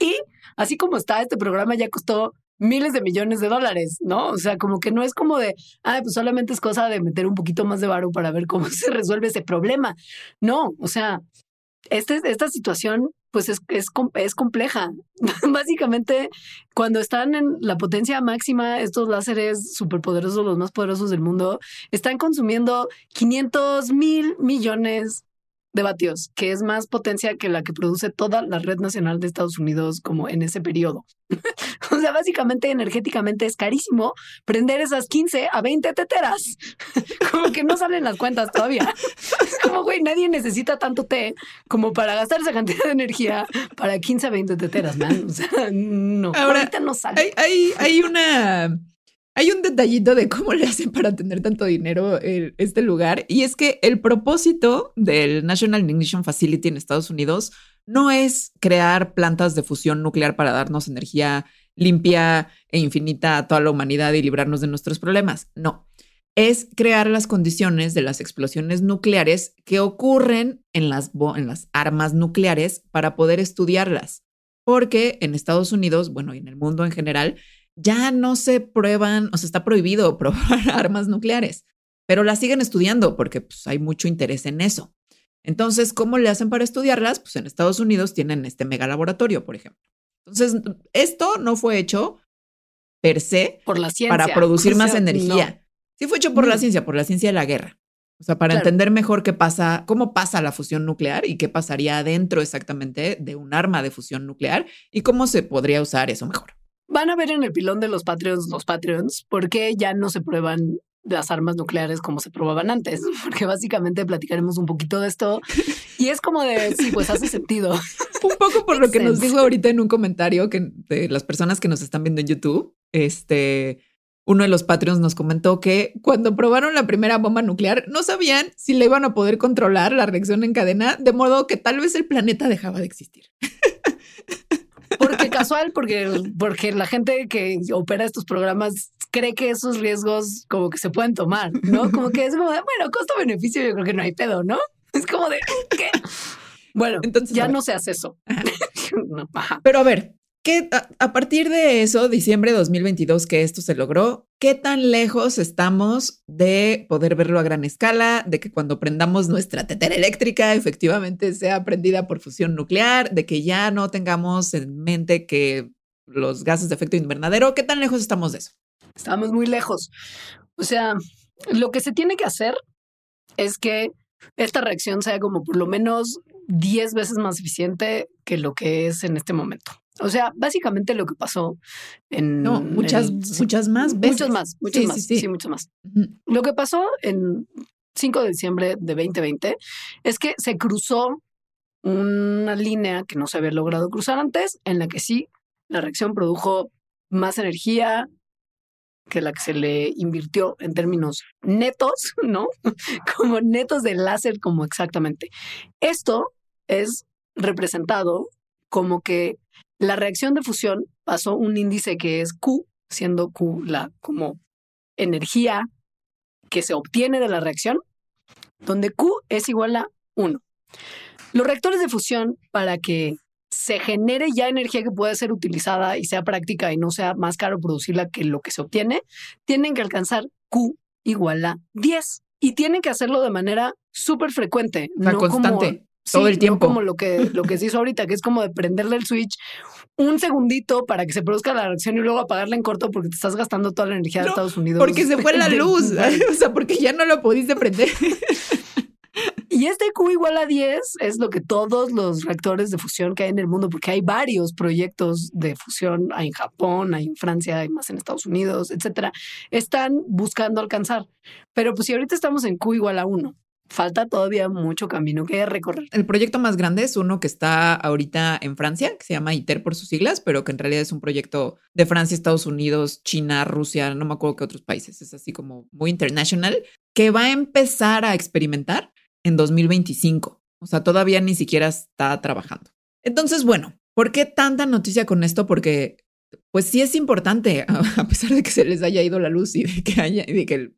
Y así como está, este programa ya costó miles de millones de dólares, ¿no? O sea, como que no es como de, ah, pues solamente es cosa de meter un poquito más de varo para ver cómo se resuelve ese problema. No, o sea, este, esta situación pues es, es, es compleja. Básicamente, cuando están en la potencia máxima, estos láseres superpoderosos, los más poderosos del mundo, están consumiendo 500 mil millones de vatios, que es más potencia que la que produce toda la red nacional de Estados Unidos como en ese periodo. o sea, básicamente energéticamente es carísimo prender esas 15 a 20 teteras. como que no salen las cuentas todavía. es como, güey, nadie necesita tanto té como para gastar esa cantidad de energía para 15 a 20 teteras, man. O sea, no. Ahorita no sale. hay, hay una hay un detallito de cómo le hacen para tener tanto dinero este lugar y es que el propósito del National Ignition Facility en Estados Unidos no es crear plantas de fusión nuclear para darnos energía limpia e infinita a toda la humanidad y librarnos de nuestros problemas. No, es crear las condiciones de las explosiones nucleares que ocurren en las, en las armas nucleares para poder estudiarlas. Porque en Estados Unidos, bueno, y en el mundo en general, ya no se prueban, o sea, está prohibido probar armas nucleares, pero las siguen estudiando porque pues, hay mucho interés en eso. Entonces, ¿cómo le hacen para estudiarlas? Pues en Estados Unidos tienen este mega laboratorio, por ejemplo. Entonces, esto no fue hecho per se por la ciencia. para producir más energía. Sí fue hecho por la ciencia, por la ciencia de la guerra. O sea, para entender mejor qué pasa, cómo pasa la fusión nuclear y qué pasaría adentro exactamente de un arma de fusión nuclear y cómo se podría usar eso mejor. Van a ver en el pilón de los Patreons, los Patreons, por qué ya no se prueban las armas nucleares como se probaban antes, porque básicamente platicaremos un poquito de esto y es como de, sí, pues hace sentido. un poco por lo que nos dijo ahorita en un comentario que de las personas que nos están viendo en YouTube, este, uno de los Patreons nos comentó que cuando probaron la primera bomba nuclear no sabían si le iban a poder controlar la reacción en cadena, de modo que tal vez el planeta dejaba de existir. Porque casual, porque, porque la gente que opera estos programas cree que esos riesgos como que se pueden tomar, ¿no? Como que es como de, bueno, costo-beneficio yo creo que no hay pedo, ¿no? Es como de, ¿qué? Bueno, entonces ya no se hace eso. Pero a ver, a, partir de eso, diciembre de 2022, que esto se logró, ¿qué tan lejos estamos de poder verlo a gran escala? De que cuando prendamos nuestra tetera eléctrica efectivamente sea prendida por fusión nuclear, de que ya no tengamos en mente que los gases de efecto invernadero, ¿qué tan lejos estamos de eso? Estamos muy lejos. O sea, lo que se tiene que hacer es que esta reacción sea como por lo menos 10 veces más eficiente que lo que es en este momento. O sea, básicamente lo que pasó en... No, muchas, muchas más veces. Muchas más, muchas más. Sí, sí. muchas más. Lo que pasó en 5 de diciembre de 2020 es que se cruzó una línea que no se había logrado cruzar antes, en la que sí, la reacción produjo más energía que la que se le invirtió en términos netos, ¿no? Como netos de láser, como exactamente. Esto es representado como que la reacción de fusión pasó un índice que es Q, siendo Q la como energía que se obtiene de la reacción, donde Q es igual a 1. Los reactores de fusión, para que se genere ya energía que pueda ser utilizada y sea práctica y no sea más caro producirla que lo que se obtiene, tienen que alcanzar Q igual a 10 y tienen que hacerlo de manera súper frecuente, no constante. Todo el tiempo. No como lo que, lo que se hizo ahorita, que es como de prenderle el switch un segundito para que se produzca la reacción y luego apagarla en corto porque te estás gastando toda la energía de Estados Unidos. Porque se fue la luz, o sea, porque ya no lo pudiste prender. Y este Q igual a 10 es lo que todos los reactores de fusión que hay en el mundo, porque hay varios proyectos de fusión, hay en Japón, hay en Francia, hay más en Estados Unidos, etcétera, están buscando alcanzar. Pero pues si ahorita estamos en Q igual a 1, falta todavía mucho camino que recorrer. El proyecto más grande es uno que está ahorita en Francia, que se llama ITER por sus siglas, pero que en realidad es un proyecto de Francia, Estados Unidos, China, Rusia, no me acuerdo qué otros países, es así como muy internacional, que va a empezar a experimentar en 2025. O sea, todavía ni siquiera está trabajando. Entonces, bueno, ¿por qué tanta noticia con esto? Porque, pues sí es importante, a pesar de que se les haya ido la luz y de que haya, y de que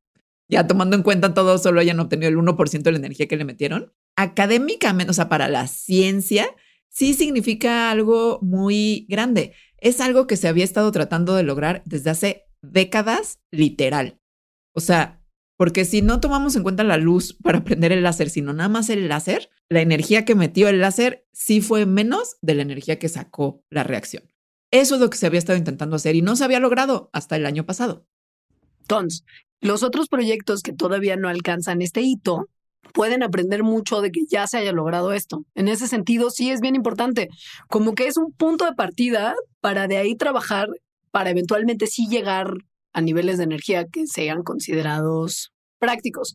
ya tomando en cuenta todo, solo hayan obtenido el 1% de la energía que le metieron. Académicamente, o sea, para la ciencia, sí significa algo muy grande. Es algo que se había estado tratando de lograr desde hace décadas, literal. O sea, porque si no tomamos en cuenta la luz para prender el láser, sino nada más el láser, la energía que metió el láser sí fue menos de la energía que sacó la reacción. Eso es lo que se había estado intentando hacer y no se había logrado hasta el año pasado. Entonces, los otros proyectos que todavía no alcanzan este hito pueden aprender mucho de que ya se haya logrado esto. En ese sentido, sí es bien importante, como que es un punto de partida para de ahí trabajar, para eventualmente sí llegar a niveles de energía que sean considerados prácticos.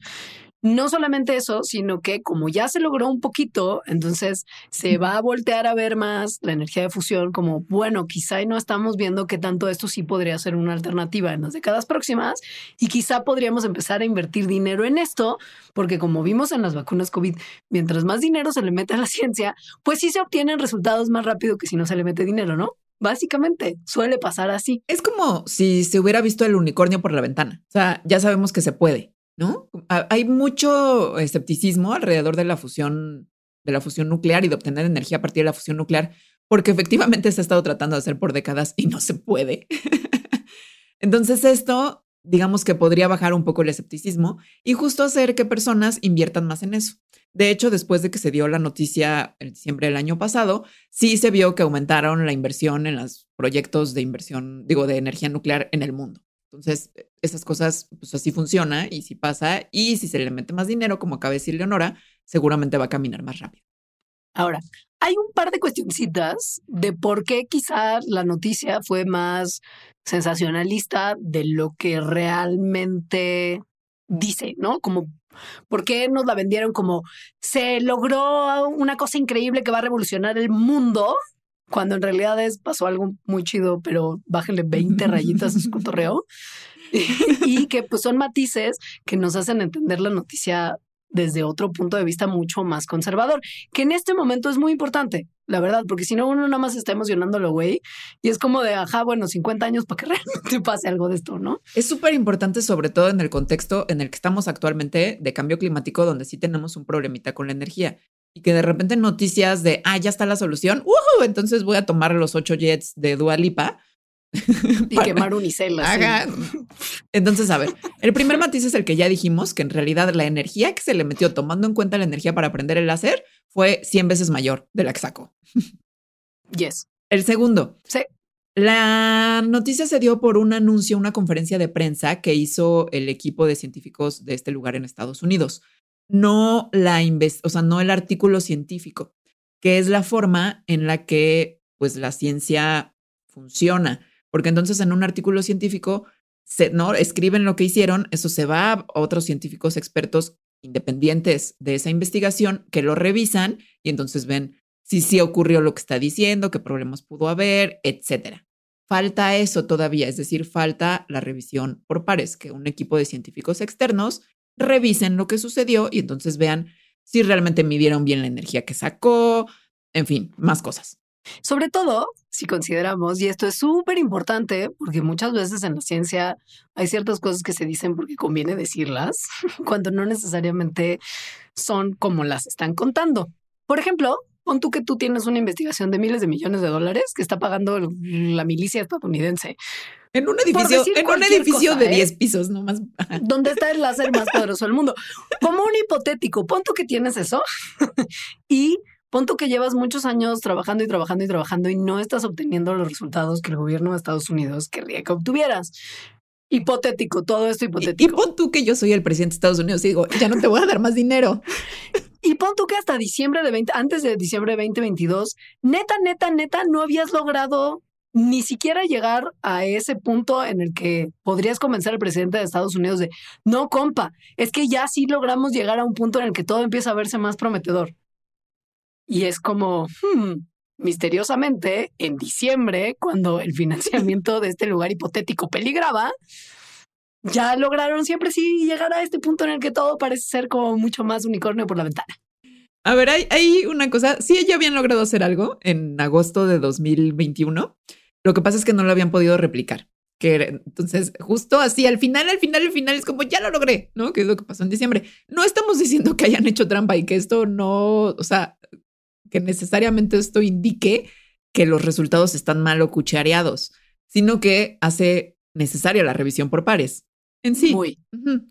No solamente eso, sino que como ya se logró un poquito, entonces se va a voltear a ver más la energía de fusión como, bueno, quizá no estamos viendo que tanto esto sí podría ser una alternativa en las décadas próximas y quizá podríamos empezar a invertir dinero en esto, porque como vimos en las vacunas COVID, mientras más dinero se le mete a la ciencia, pues sí se obtienen resultados más rápido que si no se le mete dinero, ¿no? Básicamente, suele pasar así. Es como si se hubiera visto el unicornio por la ventana. O sea, ya sabemos que se puede, ¿no? Hay mucho escepticismo alrededor de la fusión, de la fusión nuclear y de obtener energía a partir de la fusión nuclear, porque efectivamente se ha estado tratando de hacer por décadas y no se puede. Entonces esto, digamos que podría bajar un poco el escepticismo y justo hacer que personas inviertan más en eso. De hecho, después de que se dio la noticia en diciembre del año pasado, sí se vio que aumentaron la inversión en los proyectos de inversión, digo, de energía nuclear en el mundo. Entonces, esas cosas, pues así funciona y si pasa y si se le mete más dinero, como acaba de decir Leonora, seguramente va a caminar más rápido. Ahora, hay un par de cuestioncitas de por qué quizá la noticia fue más sensacionalista de lo que realmente dice, ¿no? Como ¿Por qué nos la vendieron como se logró una cosa increíble que va a revolucionar el mundo? Cuando en realidad es, pasó algo muy chido, pero bájenle 20 rayitas a su cotorreo. y que pues son matices que nos hacen entender la noticia desde otro punto de vista mucho más conservador, que en este momento es muy importante, la verdad, porque si no, uno nada más está emocionándolo, güey, y es como de, ajá, bueno, 50 años para que realmente pase algo de esto, ¿no? Es súper importante, sobre todo en el contexto en el que estamos actualmente de cambio climático, donde sí tenemos un problemita con la energía. Y que de repente noticias de, ah, ya está la solución, uh, entonces voy a tomar los ocho jets de Dualipa y quemar unicelas. Entonces, a ver, el primer matiz es el que ya dijimos, que en realidad la energía que se le metió tomando en cuenta la energía para prender el láser fue 100 veces mayor de la que sacó. Yes. El segundo. Sí. La noticia se dio por un anuncio, una conferencia de prensa que hizo el equipo de científicos de este lugar en Estados Unidos. No la o sea, no el artículo científico, que es la forma en la que pues la ciencia funciona porque entonces en un artículo científico se, ¿no? escriben lo que hicieron, eso se va a otros científicos expertos independientes de esa investigación que lo revisan y entonces ven si sí ocurrió lo que está diciendo, qué problemas pudo haber, etcétera. Falta eso todavía, es decir, falta la revisión por pares, que un equipo de científicos externos revisen lo que sucedió y entonces vean si realmente midieron bien la energía que sacó, en fin, más cosas. Sobre todo si consideramos, y esto es súper importante, porque muchas veces en la ciencia hay ciertas cosas que se dicen porque conviene decirlas, cuando no necesariamente son como las están contando. Por ejemplo, pon tú que tú tienes una investigación de miles de millones de dólares que está pagando la milicia estadounidense. En un edificio, en un edificio de 10 ¿eh? pisos nomás. Donde está el láser más poderoso del mundo. Como un hipotético, pon tú que tienes eso y pon tú que llevas muchos años trabajando y trabajando y trabajando y no estás obteniendo los resultados que el gobierno de Estados Unidos querría que obtuvieras. Hipotético, todo esto hipotético. Y, pon tú que yo soy el presidente de Estados Unidos y digo, ya no te voy a dar más dinero. Y pon tú que hasta diciembre de 20, antes de diciembre de 2022, neta, neta, neta, no habías logrado ni siquiera llegar a ese punto en el que podrías convencer al presidente de Estados Unidos de, no, compa, es que ya sí logramos llegar a un punto en el que todo empieza a verse más prometedor. Y es como, hmm, misteriosamente, en diciembre, cuando el financiamiento de este lugar hipotético peligraba, ya lograron siempre sí llegar a este punto en el que todo parece ser como mucho más unicornio por la ventana. A ver, hay, una cosa, sí, ya habían logrado hacer algo en agosto de 2021. Lo que pasa es que no lo habían podido replicar. Que entonces, justo así, al final, al final, al final, es como ya lo logré, ¿no? Que es lo que pasó en diciembre. No estamos diciendo que hayan hecho trampa y que esto no, o sea, que necesariamente esto indique que los resultados están mal o cuchareados, sino que hace necesaria la revisión por pares. En sí. Muy.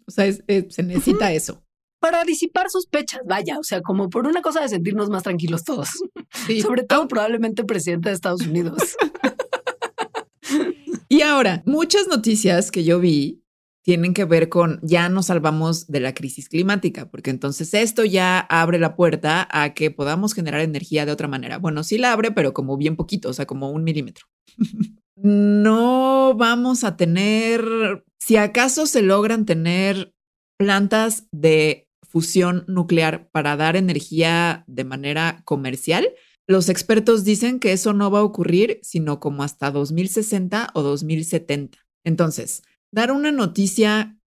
O sea, se necesita eso. Para disipar sospechas, vaya, o sea, como por una cosa de sentirnos más tranquilos todos. Sobre todo probablemente presidente de Estados Unidos. y ahora, muchas noticias que yo vi tienen que ver con ya nos salvamos de la crisis climática, porque entonces esto ya abre la puerta a que podamos generar energía de otra manera. Bueno, sí la abre, pero como bien poquito, o sea, como un milímetro. no vamos a tener, si acaso se logran tener plantas de fusión nuclear para dar energía de manera comercial, los expertos dicen que eso no va a ocurrir sino como hasta 2060 o 2070. Entonces, dar una noticia,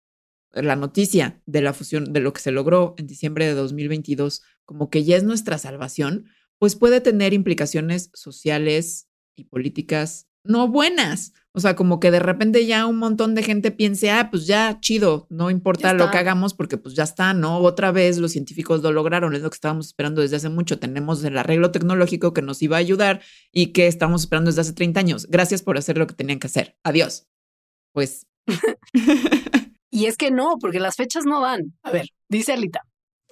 la noticia de la fusión, de lo que se logró en diciembre de 2022, como que ya es nuestra salvación, pues puede tener implicaciones sociales y políticas no buenas. O sea, como que de repente ya un montón de gente piense, ah, pues ya, chido, no importa lo que hagamos porque pues ya está, ¿no? Otra vez los científicos lo lograron, es lo que estábamos esperando desde hace mucho. Tenemos el arreglo tecnológico que nos iba a ayudar y que estamos esperando desde hace 30 años. Gracias por hacer lo que tenían que hacer. Adiós. Pues y es que no, porque las fechas no van. A ver, dice Alita,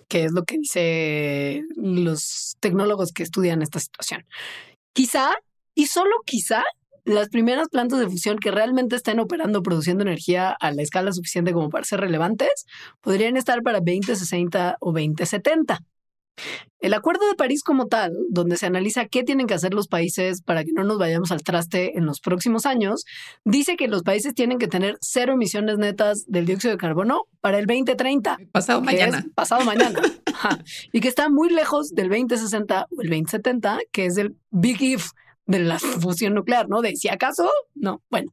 que es lo que dice los tecnólogos que estudian esta situación. Quizá, y solo quizá, las primeras plantas de fusión que realmente estén operando, produciendo energía a la escala suficiente como para ser relevantes, podrían estar para 2060 o 2070. El Acuerdo de París como tal, donde se analiza qué tienen que hacer los países para que no nos vayamos al traste en los próximos años, dice que los países tienen que tener cero emisiones netas del dióxido de carbono para el 2030. Pasado mañana. Pasado mañana. Y que está muy lejos del 2060 o el 2070, que es el big if de la fusión nuclear, ¿no? De si acaso, no. Bueno,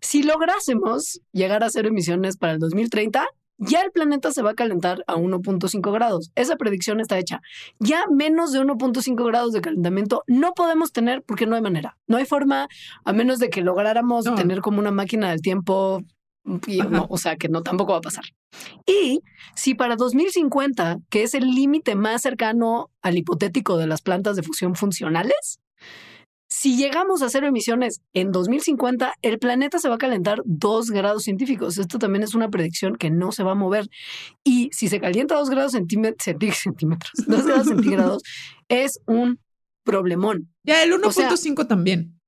si lográsemos llegar a cero emisiones para el 2030, ya el planeta se va a calentar a 1.5 grados. Esa predicción está hecha. Ya menos de 1.5 grados de calentamiento no podemos tener porque no hay manera. No hay forma, a menos de que lográramos tener como una máquina del tiempo. o sea, que no tampoco va a pasar. Y si para 2050, que es el límite más cercano al hipotético de las plantas de fusión funcionales, si llegamos a cero emisiones en 2050, el planeta se va a calentar dos grados científicos. Esto también es una predicción que no se va a mover. Y si se calienta dos grados centímetros, dos grados centígrados, es un problemón. Ya, el 1.5 también.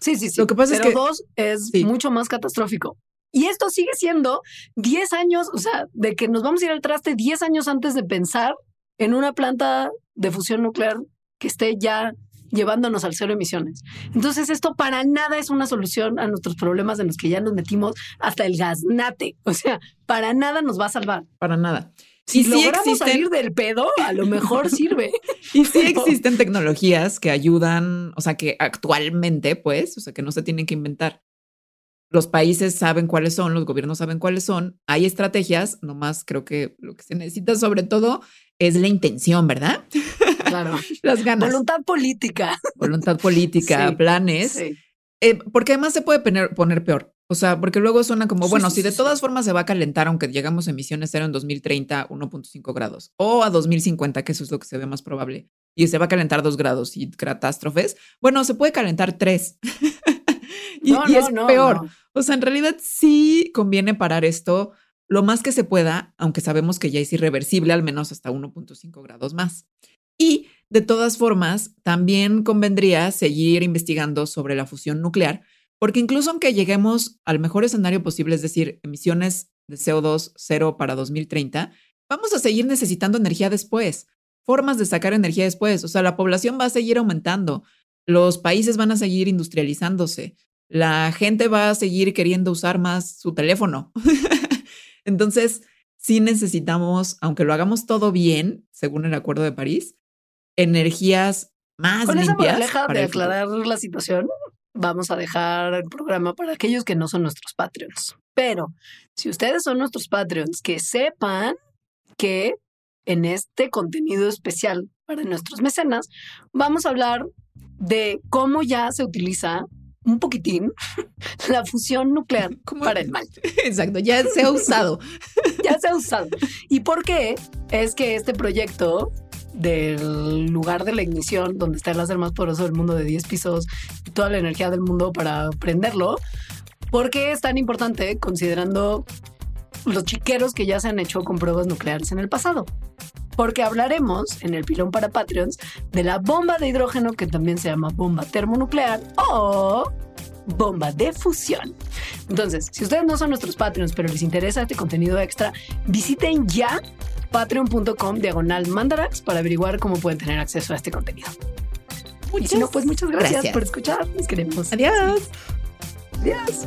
Sí, sí, sí. Lo que pasa es que dos es mucho más catastrófico. Y esto sigue siendo 10 años, o sea, de que nos vamos a ir al traste 10 años antes de pensar en una planta de fusión nuclear que esté ya llevándonos al cero emisiones. Entonces, esto para nada es una solución a nuestros problemas en los que ya nos metimos hasta el gaznate. O sea, para nada nos va a salvar. Para nada. Si logramos salir del pedo, a lo mejor sirve. y sí existen tecnologías que ayudan, o sea, que actualmente, pues, o sea, que no se tienen que inventar. Los países saben cuáles son, los gobiernos saben cuáles son. Hay estrategias, nomás creo que lo que se necesita sobre todo es la intención, ¿verdad? Claro. Las ganas. Voluntad política. Voluntad política, planes. Eh, porque además se puede poner, poner peor. O sea, porque luego suena como, bueno, si de todas formas se va a calentar, aunque llegamos a emisiones cero en 2030, 1.5 grados, o a 2050, que eso es lo que se ve más probable, y se va a calentar dos grados y catástrofes. Bueno, se puede calentar tres. y, no, es peor. O sea, en realidad sí conviene parar esto lo más que se pueda, aunque sabemos que ya es irreversible, al menos hasta 1.5 grados más. Y de todas formas, también convendría seguir investigando sobre la fusión nuclear, porque incluso aunque lleguemos al mejor escenario posible, es decir, emisiones de CO2 cero para 2030, vamos a seguir necesitando energía después, formas de sacar energía después. O sea, la población va a seguir aumentando, los países van a seguir industrializándose, la gente va a seguir queriendo usar más su teléfono. Entonces, sí necesitamos, aunque lo hagamos todo bien, según el Acuerdo de París, energías más Con limpias. Esa de aclarar la situación, vamos a dejar el programa para aquellos que no son nuestros Patreons. Pero si ustedes son nuestros Patreons, que sepan que en este contenido especial para nuestros mecenas, vamos a hablar de cómo ya se utiliza un poquitín la fusión nuclear para el mal. Exacto, ya se ha usado. ya se ha usado. ¿Y por qué? Es que este proyecto del lugar de la ignición, donde está el láser más poderoso del mundo de 10 pisos y toda la energía del mundo para prenderlo, ¿por qué es tan importante considerando los chiqueros que ya se han hecho con pruebas nucleares en el pasado? porque hablaremos en el pilón para Patreons de la bomba de hidrógeno que también se llama bomba termonuclear o bomba de fusión. Entonces, si ustedes no son nuestros Patreons, pero les interesa este contenido extra, visiten ya patreon.com diagonal mandarax para averiguar cómo pueden tener acceso a este contenido. y si no, pues muchas gracias, gracias. por escuchar. Les queremos. Adiós. Adiós.